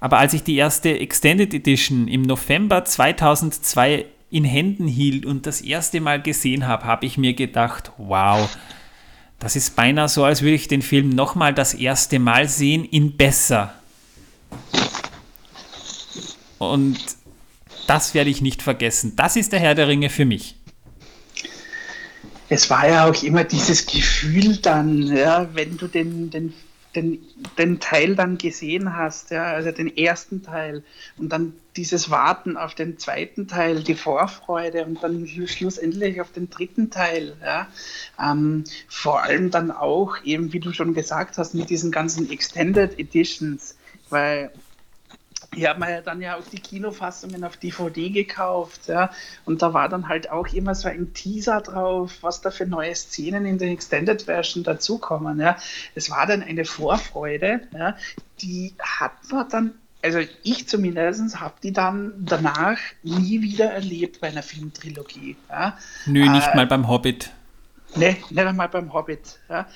Aber als ich die erste Extended Edition im November 2002 in Händen hielt und das erste Mal gesehen habe, habe ich mir gedacht, wow, das ist beinahe so, als würde ich den Film nochmal das erste Mal sehen, in besser. Und das werde ich nicht vergessen. Das ist der Herr der Ringe für mich. Es war ja auch immer dieses Gefühl dann, ja, wenn du den, den den, den Teil dann gesehen hast, ja, also den ersten Teil und dann dieses Warten auf den zweiten Teil, die Vorfreude und dann schlussendlich auf den dritten Teil, ja, ähm, vor allem dann auch eben, wie du schon gesagt hast, mit diesen ganzen Extended Editions, weil ich habe mir ja dann ja auch die Kinofassungen auf DVD gekauft, ja, und da war dann halt auch immer so ein Teaser drauf, was da für neue Szenen in der Extended Version dazukommen, ja. Es war dann eine Vorfreude, ja, die hat man dann, also ich zumindest habe die dann danach nie wieder erlebt bei einer Filmtrilogie, ja. Nö, nicht äh, mal beim Hobbit. Ne, nicht einmal beim Hobbit, ja.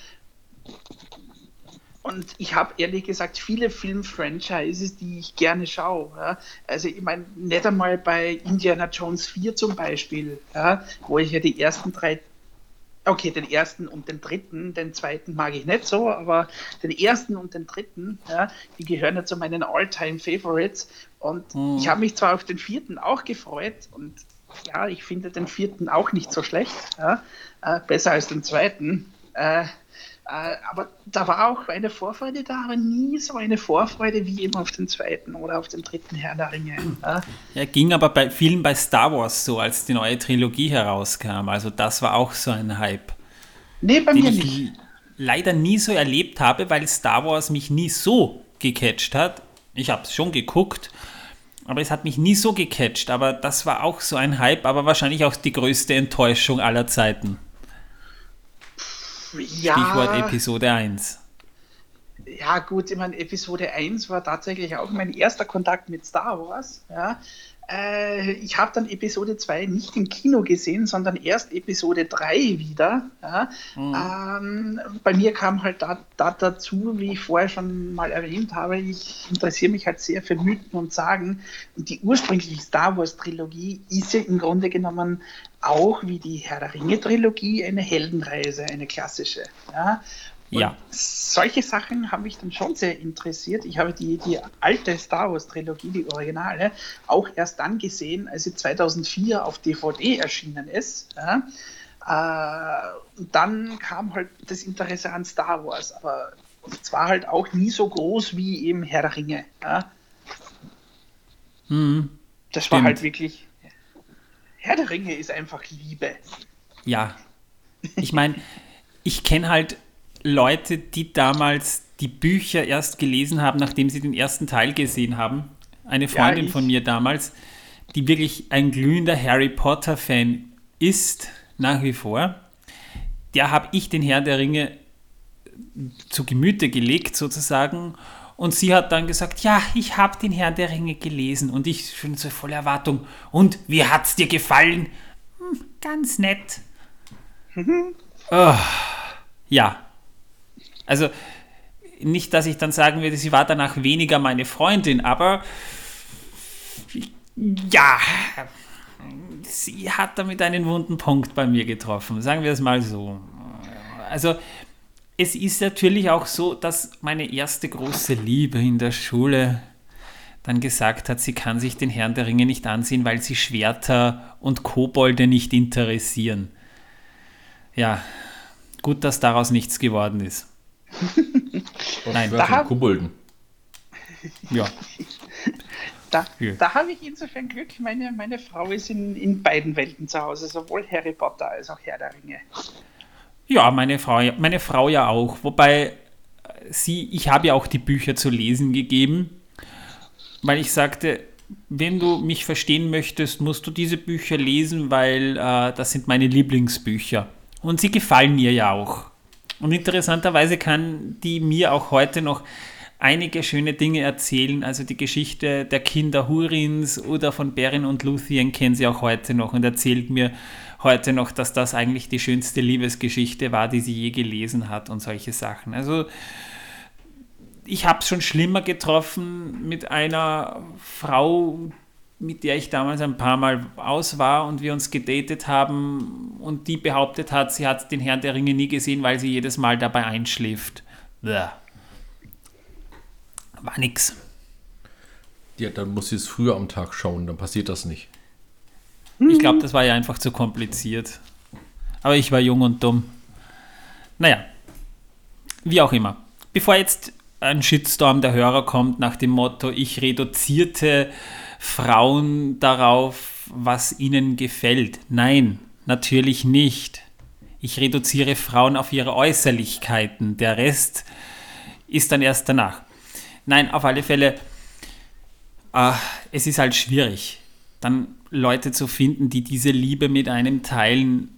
Und ich habe ehrlich gesagt viele Film-Franchises, die ich gerne schaue. Ja. Also ich meine, nicht einmal bei Indiana Jones 4 zum Beispiel, ja, wo ich ja die ersten drei, okay, den ersten und den dritten, den zweiten mag ich nicht so, aber den ersten und den dritten, ja, die gehören ja zu meinen All-Time-Favorites. Und hm. ich habe mich zwar auf den vierten auch gefreut und ja, ich finde den vierten auch nicht so schlecht, ja, äh, besser als den zweiten. Äh, aber da war auch eine Vorfreude da, aber nie so eine Vorfreude wie eben auf den zweiten oder auf den dritten Herr der Ringe. Ja, ja ging aber bei vielen bei Star Wars so, als die neue Trilogie herauskam. Also das war auch so ein Hype. Nee, bei mir nicht. leider nie so erlebt habe, weil Star Wars mich nie so gecatcht hat, Ich habe es schon geguckt, aber es hat mich nie so gecatcht. Aber das war auch so ein Hype, aber wahrscheinlich auch die größte Enttäuschung aller Zeiten. Ja. Stichwort Episode 1. Ja, gut, ich meine, Episode 1 war tatsächlich auch mein erster Kontakt mit Star Wars. Ja. Äh, ich habe dann Episode 2 nicht im Kino gesehen, sondern erst Episode 3 wieder. Ja. Mhm. Ähm, bei mir kam halt da, da, dazu, wie ich vorher schon mal erwähnt habe, ich interessiere mich halt sehr für Mythen und Sagen. Und die ursprüngliche Star Wars-Trilogie ist ja im Grunde genommen auch wie die Herr der Ringe-Trilogie eine Heldenreise, eine klassische. Ja. Und ja. Solche Sachen haben mich dann schon sehr interessiert. Ich habe die, die alte Star Wars Trilogie, die Originale, auch erst dann gesehen, als sie 2004 auf DVD erschienen ist. Ja. Äh, und dann kam halt das Interesse an Star Wars, aber zwar halt auch nie so groß wie eben Herr der Ringe. Ja. Mhm. Das war halt wirklich. Herr der Ringe ist einfach Liebe. Ja. Ich meine, ich kenne halt Leute, die damals die Bücher erst gelesen haben, nachdem sie den ersten Teil gesehen haben. Eine Freundin ja, von mir damals, die wirklich ein glühender Harry Potter-Fan ist, nach wie vor. Der habe ich den Herr der Ringe zu Gemüte gelegt, sozusagen. Und sie hat dann gesagt, ja, ich habe den Herrn der Ringe gelesen. Und ich schon so voller Erwartung. Und wie hat es dir gefallen? Hm, ganz nett. Mhm. Oh, ja, also nicht, dass ich dann sagen würde, sie war danach weniger meine Freundin, aber ja, sie hat damit einen wunden Punkt bei mir getroffen, sagen wir es mal so. Also es ist natürlich auch so, dass meine erste große Liebe in der Schule dann gesagt hat, sie kann sich den Herrn der Ringe nicht ansehen, weil sie Schwerter und Kobolde nicht interessieren. Ja, gut, dass daraus nichts geworden ist. Nein, da hab, Kobolden. Ja. Da, da habe ich insofern Glück, meine, meine Frau ist in, in beiden Welten zu Hause, sowohl Harry Potter als auch Herr der Ringe. Ja, meine Frau, meine Frau ja auch. Wobei sie, ich habe ja auch die Bücher zu lesen gegeben, weil ich sagte, wenn du mich verstehen möchtest, musst du diese Bücher lesen, weil äh, das sind meine Lieblingsbücher. Und sie gefallen mir ja auch. Und interessanterweise kann die mir auch heute noch einige schöne Dinge erzählen. Also die Geschichte der Kinder Hurins oder von Beren und Luthien kennen sie auch heute noch und erzählt mir heute noch, dass das eigentlich die schönste Liebesgeschichte war, die sie je gelesen hat und solche Sachen. Also ich habe es schon schlimmer getroffen mit einer Frau, mit der ich damals ein paar Mal aus war und wir uns gedatet haben und die behauptet hat, sie hat den Herrn der Ringe nie gesehen, weil sie jedes Mal dabei einschläft. Bäh. War nix. Ja, dann muss sie es früher am Tag schauen, dann passiert das nicht. Ich glaube, das war ja einfach zu kompliziert. Aber ich war jung und dumm. Naja, wie auch immer. Bevor jetzt ein Shitstorm der Hörer kommt nach dem Motto, ich reduzierte Frauen darauf, was ihnen gefällt. Nein, natürlich nicht. Ich reduziere Frauen auf ihre Äußerlichkeiten. Der Rest ist dann erst danach. Nein, auf alle Fälle, äh, es ist halt schwierig, dann Leute zu finden, die diese Liebe mit einem teilen,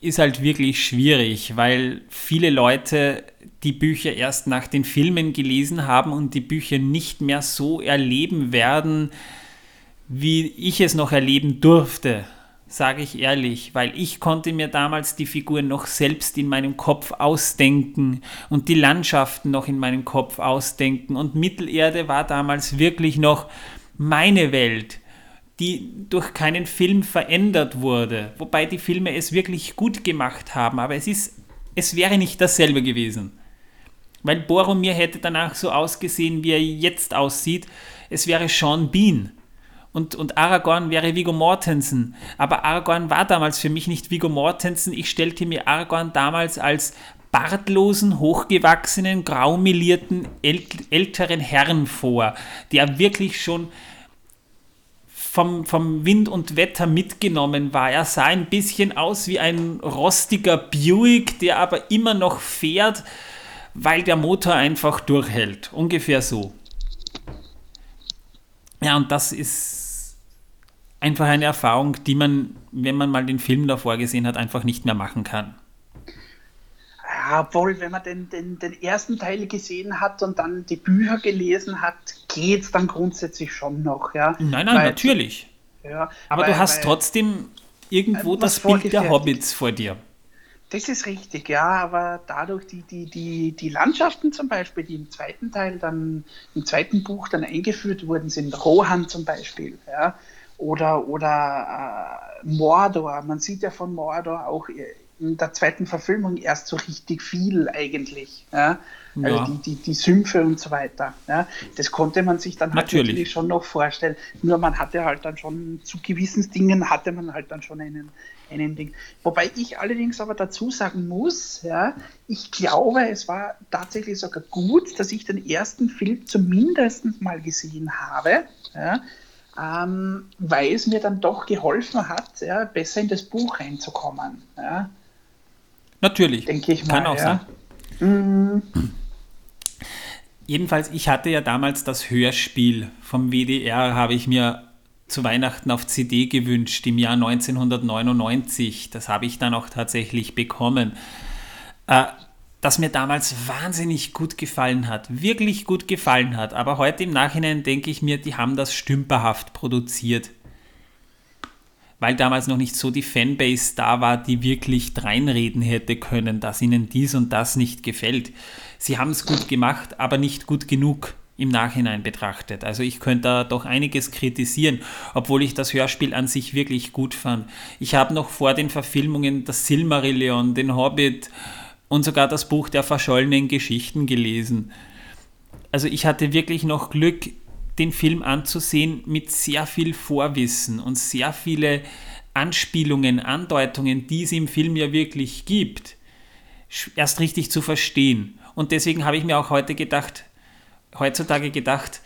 ist halt wirklich schwierig, weil viele Leute die Bücher erst nach den Filmen gelesen haben und die Bücher nicht mehr so erleben werden, wie ich es noch erleben durfte, sage ich ehrlich, weil ich konnte mir damals die Figuren noch selbst in meinem Kopf ausdenken und die Landschaften noch in meinem Kopf ausdenken und Mittelerde war damals wirklich noch meine Welt, die durch keinen Film verändert wurde, wobei die Filme es wirklich gut gemacht haben, aber es ist es wäre nicht dasselbe gewesen. Weil Boromir hätte danach so ausgesehen, wie er jetzt aussieht. Es wäre Sean Bean und, und Aragorn wäre Vigo Mortensen. Aber Aragorn war damals für mich nicht Vigo Mortensen. Ich stellte mir Aragorn damals als bartlosen, hochgewachsenen, graumelierten, äl älteren Herrn vor, der wirklich schon vom, vom Wind und Wetter mitgenommen war. Er sah ein bisschen aus wie ein rostiger Buick, der aber immer noch fährt, weil der Motor einfach durchhält. Ungefähr so. Ja, und das ist einfach eine Erfahrung, die man, wenn man mal den Film davor gesehen hat, einfach nicht mehr machen kann. Ja, obwohl, wenn man den, den, den ersten Teil gesehen hat und dann die Bücher gelesen hat, geht es dann grundsätzlich schon noch. Ja? Nein, nein, weil, natürlich. Ja, Aber weil, du hast weil, trotzdem irgendwo das Bild der Hobbits vor dir. Das ist richtig, ja, aber dadurch die, die, die, die Landschaften zum Beispiel, die im zweiten Teil dann, im zweiten Buch dann eingeführt wurden, sind Rohan zum Beispiel, ja, oder, oder äh, Mordor. Man sieht ja von Mordor auch in der zweiten Verfilmung erst so richtig viel eigentlich. Ja? Also ja. die, die, die Sümpfe und so weiter. Ja? Das konnte man sich dann halt natürlich. natürlich schon noch vorstellen. Nur man hatte halt dann schon zu gewissen Dingen hatte man halt dann schon einen, einen Ding. Wobei ich allerdings aber dazu sagen muss, ja, ich glaube, es war tatsächlich sogar gut, dass ich den ersten Film zumindest mal gesehen habe. Ja? Ähm, weil es mir dann doch geholfen hat, ja, besser in das Buch reinzukommen. Ja. Natürlich. Denke ich mal. Kann auch ja. sein. Mhm. Jedenfalls, ich hatte ja damals das Hörspiel vom WDR, habe ich mir zu Weihnachten auf CD gewünscht im Jahr 1999. Das habe ich dann auch tatsächlich bekommen. Äh, das mir damals wahnsinnig gut gefallen hat, wirklich gut gefallen hat. Aber heute im Nachhinein denke ich mir, die haben das stümperhaft produziert weil damals noch nicht so die Fanbase da war, die wirklich dreinreden hätte können, dass ihnen dies und das nicht gefällt. Sie haben es gut gemacht, aber nicht gut genug im Nachhinein betrachtet. Also ich könnte da doch einiges kritisieren, obwohl ich das Hörspiel an sich wirklich gut fand. Ich habe noch vor den Verfilmungen das Silmarillion, den Hobbit und sogar das Buch der verschollenen Geschichten gelesen. Also ich hatte wirklich noch Glück, den Film anzusehen mit sehr viel Vorwissen und sehr viele Anspielungen, Andeutungen, die es im Film ja wirklich gibt, erst richtig zu verstehen. Und deswegen habe ich mir auch heute gedacht, heutzutage gedacht,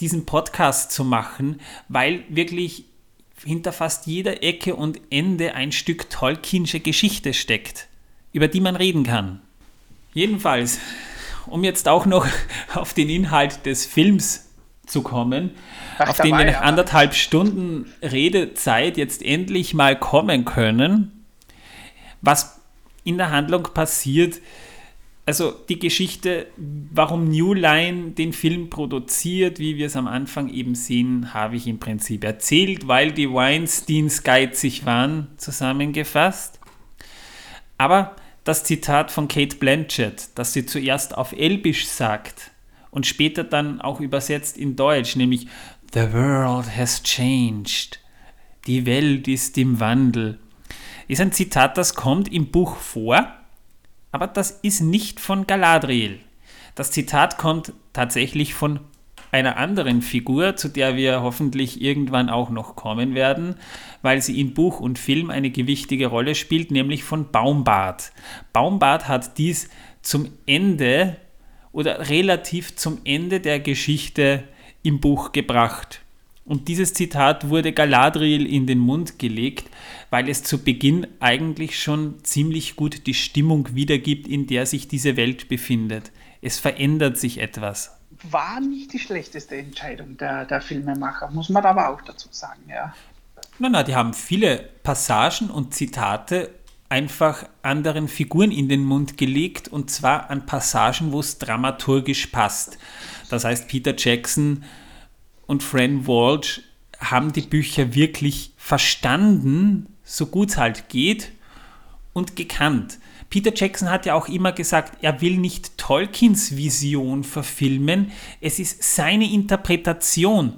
diesen Podcast zu machen, weil wirklich hinter fast jeder Ecke und Ende ein Stück Tolkiensche Geschichte steckt, über die man reden kann. Jedenfalls, um jetzt auch noch auf den Inhalt des Films zu kommen, Ach, auf den wir nach anderthalb Stunden Redezeit jetzt endlich mal kommen können. Was in der Handlung passiert, also die Geschichte, warum New Line den Film produziert, wie wir es am Anfang eben sehen, habe ich im Prinzip erzählt, weil die Weinsteins geizig waren, zusammengefasst. Aber das Zitat von Kate Blanchett, das sie zuerst auf Elbisch sagt, und später dann auch übersetzt in Deutsch, nämlich The world has changed. Die Welt ist im Wandel. Ist ein Zitat, das kommt im Buch vor, aber das ist nicht von Galadriel. Das Zitat kommt tatsächlich von einer anderen Figur, zu der wir hoffentlich irgendwann auch noch kommen werden, weil sie in Buch und Film eine gewichtige Rolle spielt, nämlich von Baumbart. Baumbart hat dies zum Ende oder relativ zum Ende der Geschichte im Buch gebracht. Und dieses Zitat wurde Galadriel in den Mund gelegt, weil es zu Beginn eigentlich schon ziemlich gut die Stimmung wiedergibt, in der sich diese Welt befindet. Es verändert sich etwas. War nicht die schlechteste Entscheidung der, der Filmemacher, muss man aber auch dazu sagen, ja. Na, na, die haben viele Passagen und Zitate einfach anderen Figuren in den Mund gelegt und zwar an Passagen, wo es dramaturgisch passt. Das heißt, Peter Jackson und Fran Walsh haben die Bücher wirklich verstanden, so gut es halt geht, und gekannt. Peter Jackson hat ja auch immer gesagt, er will nicht Tolkiens Vision verfilmen, es ist seine Interpretation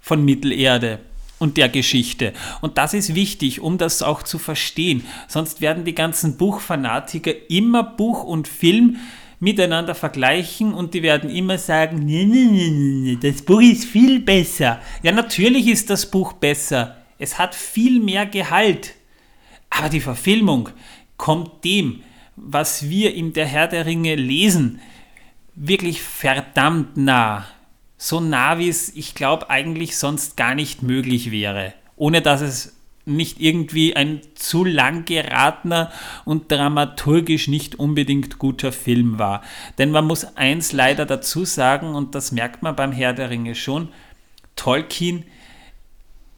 von Mittelerde und der Geschichte. Und das ist wichtig, um das auch zu verstehen. Sonst werden die ganzen Buchfanatiker immer Buch und Film miteinander vergleichen und die werden immer sagen, nee, nee, nee, nee, das Buch ist viel besser. Ja, natürlich ist das Buch besser. Es hat viel mehr Gehalt. Aber die Verfilmung kommt dem, was wir in der Herr der Ringe lesen, wirklich verdammt nah so nah, wie es, ich glaube, eigentlich sonst gar nicht möglich wäre. Ohne dass es nicht irgendwie ein zu lang geratener und dramaturgisch nicht unbedingt guter Film war. Denn man muss eins leider dazu sagen, und das merkt man beim Herr der Ringe schon, Tolkien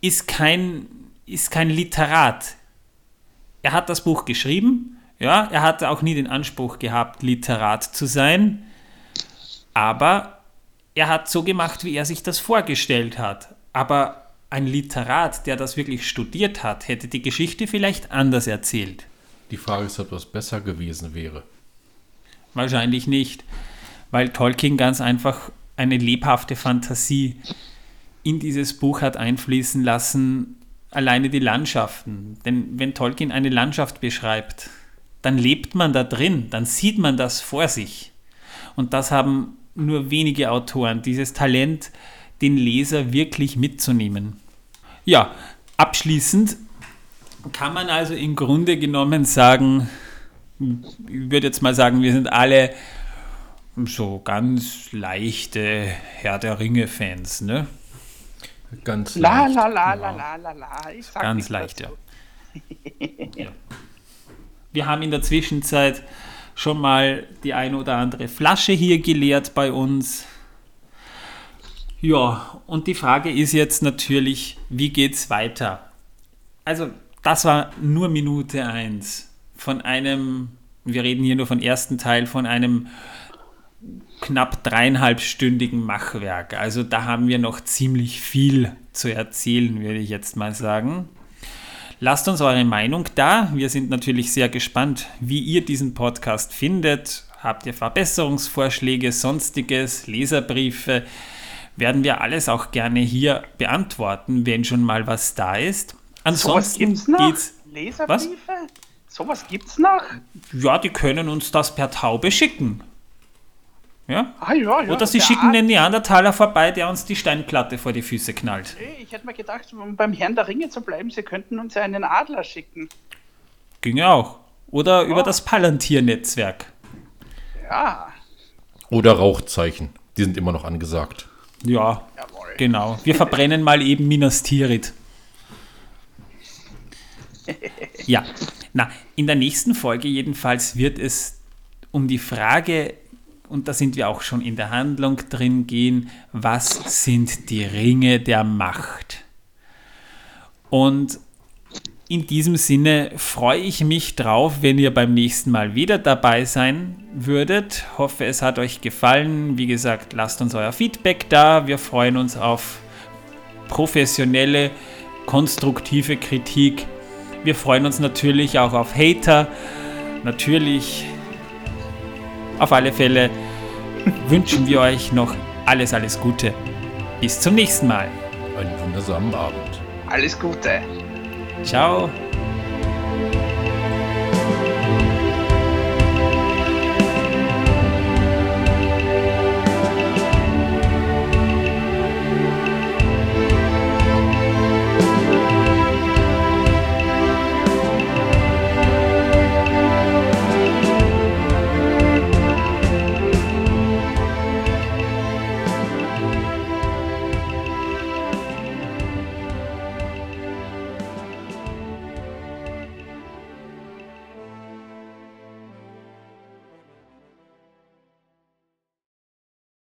ist kein, ist kein Literat. Er hat das Buch geschrieben, ja, er hatte auch nie den Anspruch gehabt, Literat zu sein, aber er hat so gemacht, wie er sich das vorgestellt hat. Aber ein Literat, der das wirklich studiert hat, hätte die Geschichte vielleicht anders erzählt. Die Frage ist, ob das besser gewesen wäre. Wahrscheinlich nicht, weil Tolkien ganz einfach eine lebhafte Fantasie in dieses Buch hat einfließen lassen, alleine die Landschaften. Denn wenn Tolkien eine Landschaft beschreibt, dann lebt man da drin, dann sieht man das vor sich. Und das haben nur wenige Autoren, dieses Talent, den Leser wirklich mitzunehmen. Ja, abschließend kann man also im Grunde genommen sagen, ich würde jetzt mal sagen, wir sind alle so ganz leichte Herr der Ringe-Fans, ne? Ganz La leicht. la la Ja. la la la la. Ich sag Ganz leicht, ja. Wir haben in der Zwischenzeit schon mal die eine oder andere Flasche hier geleert bei uns. Ja, und die Frage ist jetzt natürlich, wie geht's weiter? Also, das war nur Minute 1 von einem, wir reden hier nur von ersten Teil, von einem knapp dreieinhalbstündigen Machwerk. Also da haben wir noch ziemlich viel zu erzählen, würde ich jetzt mal sagen. Lasst uns eure Meinung da. Wir sind natürlich sehr gespannt, wie ihr diesen Podcast findet. Habt ihr Verbesserungsvorschläge, sonstiges, Leserbriefe? Werden wir alles auch gerne hier beantworten, wenn schon mal was da ist. Ansonsten gibt's noch? geht's. Leserbriefe? Sowas gibt's noch? Ja, die können uns das per Taube schicken. Ja? Ah, ja, ja. Oder sie schicken den Neandertaler vorbei, der uns die Steinplatte vor die Füße knallt. Ich hätte mir gedacht, um beim Herrn der Ringe zu bleiben, sie könnten uns ja einen Adler schicken. Ginge auch. Oder über Ja. das Palantir-Netzwerk. Ja, Oder Rauchzeichen. Die sind immer noch angesagt. Ja, jawohl. genau. Wir verbrennen mal eben Minas Tirith. Ja, na, in der nächsten Folge jedenfalls wird es um die Frage, und da sind wir auch schon in der Handlung drin gehen, was sind die Ringe der Macht? Und in diesem Sinne freue ich mich drauf, wenn ihr beim nächsten Mal wieder dabei sein würdet. Hoffe, es hat euch gefallen. Wie gesagt, lasst uns euer Feedback da. Wir freuen uns auf professionelle, konstruktive Kritik. Wir freuen uns natürlich auch auf Hater. Natürlich, auf alle Fälle wünschen wir euch noch alles, alles Gute. Bis zum nächsten Mal. Einen wundersamen Abend. Alles Gute. Ciao.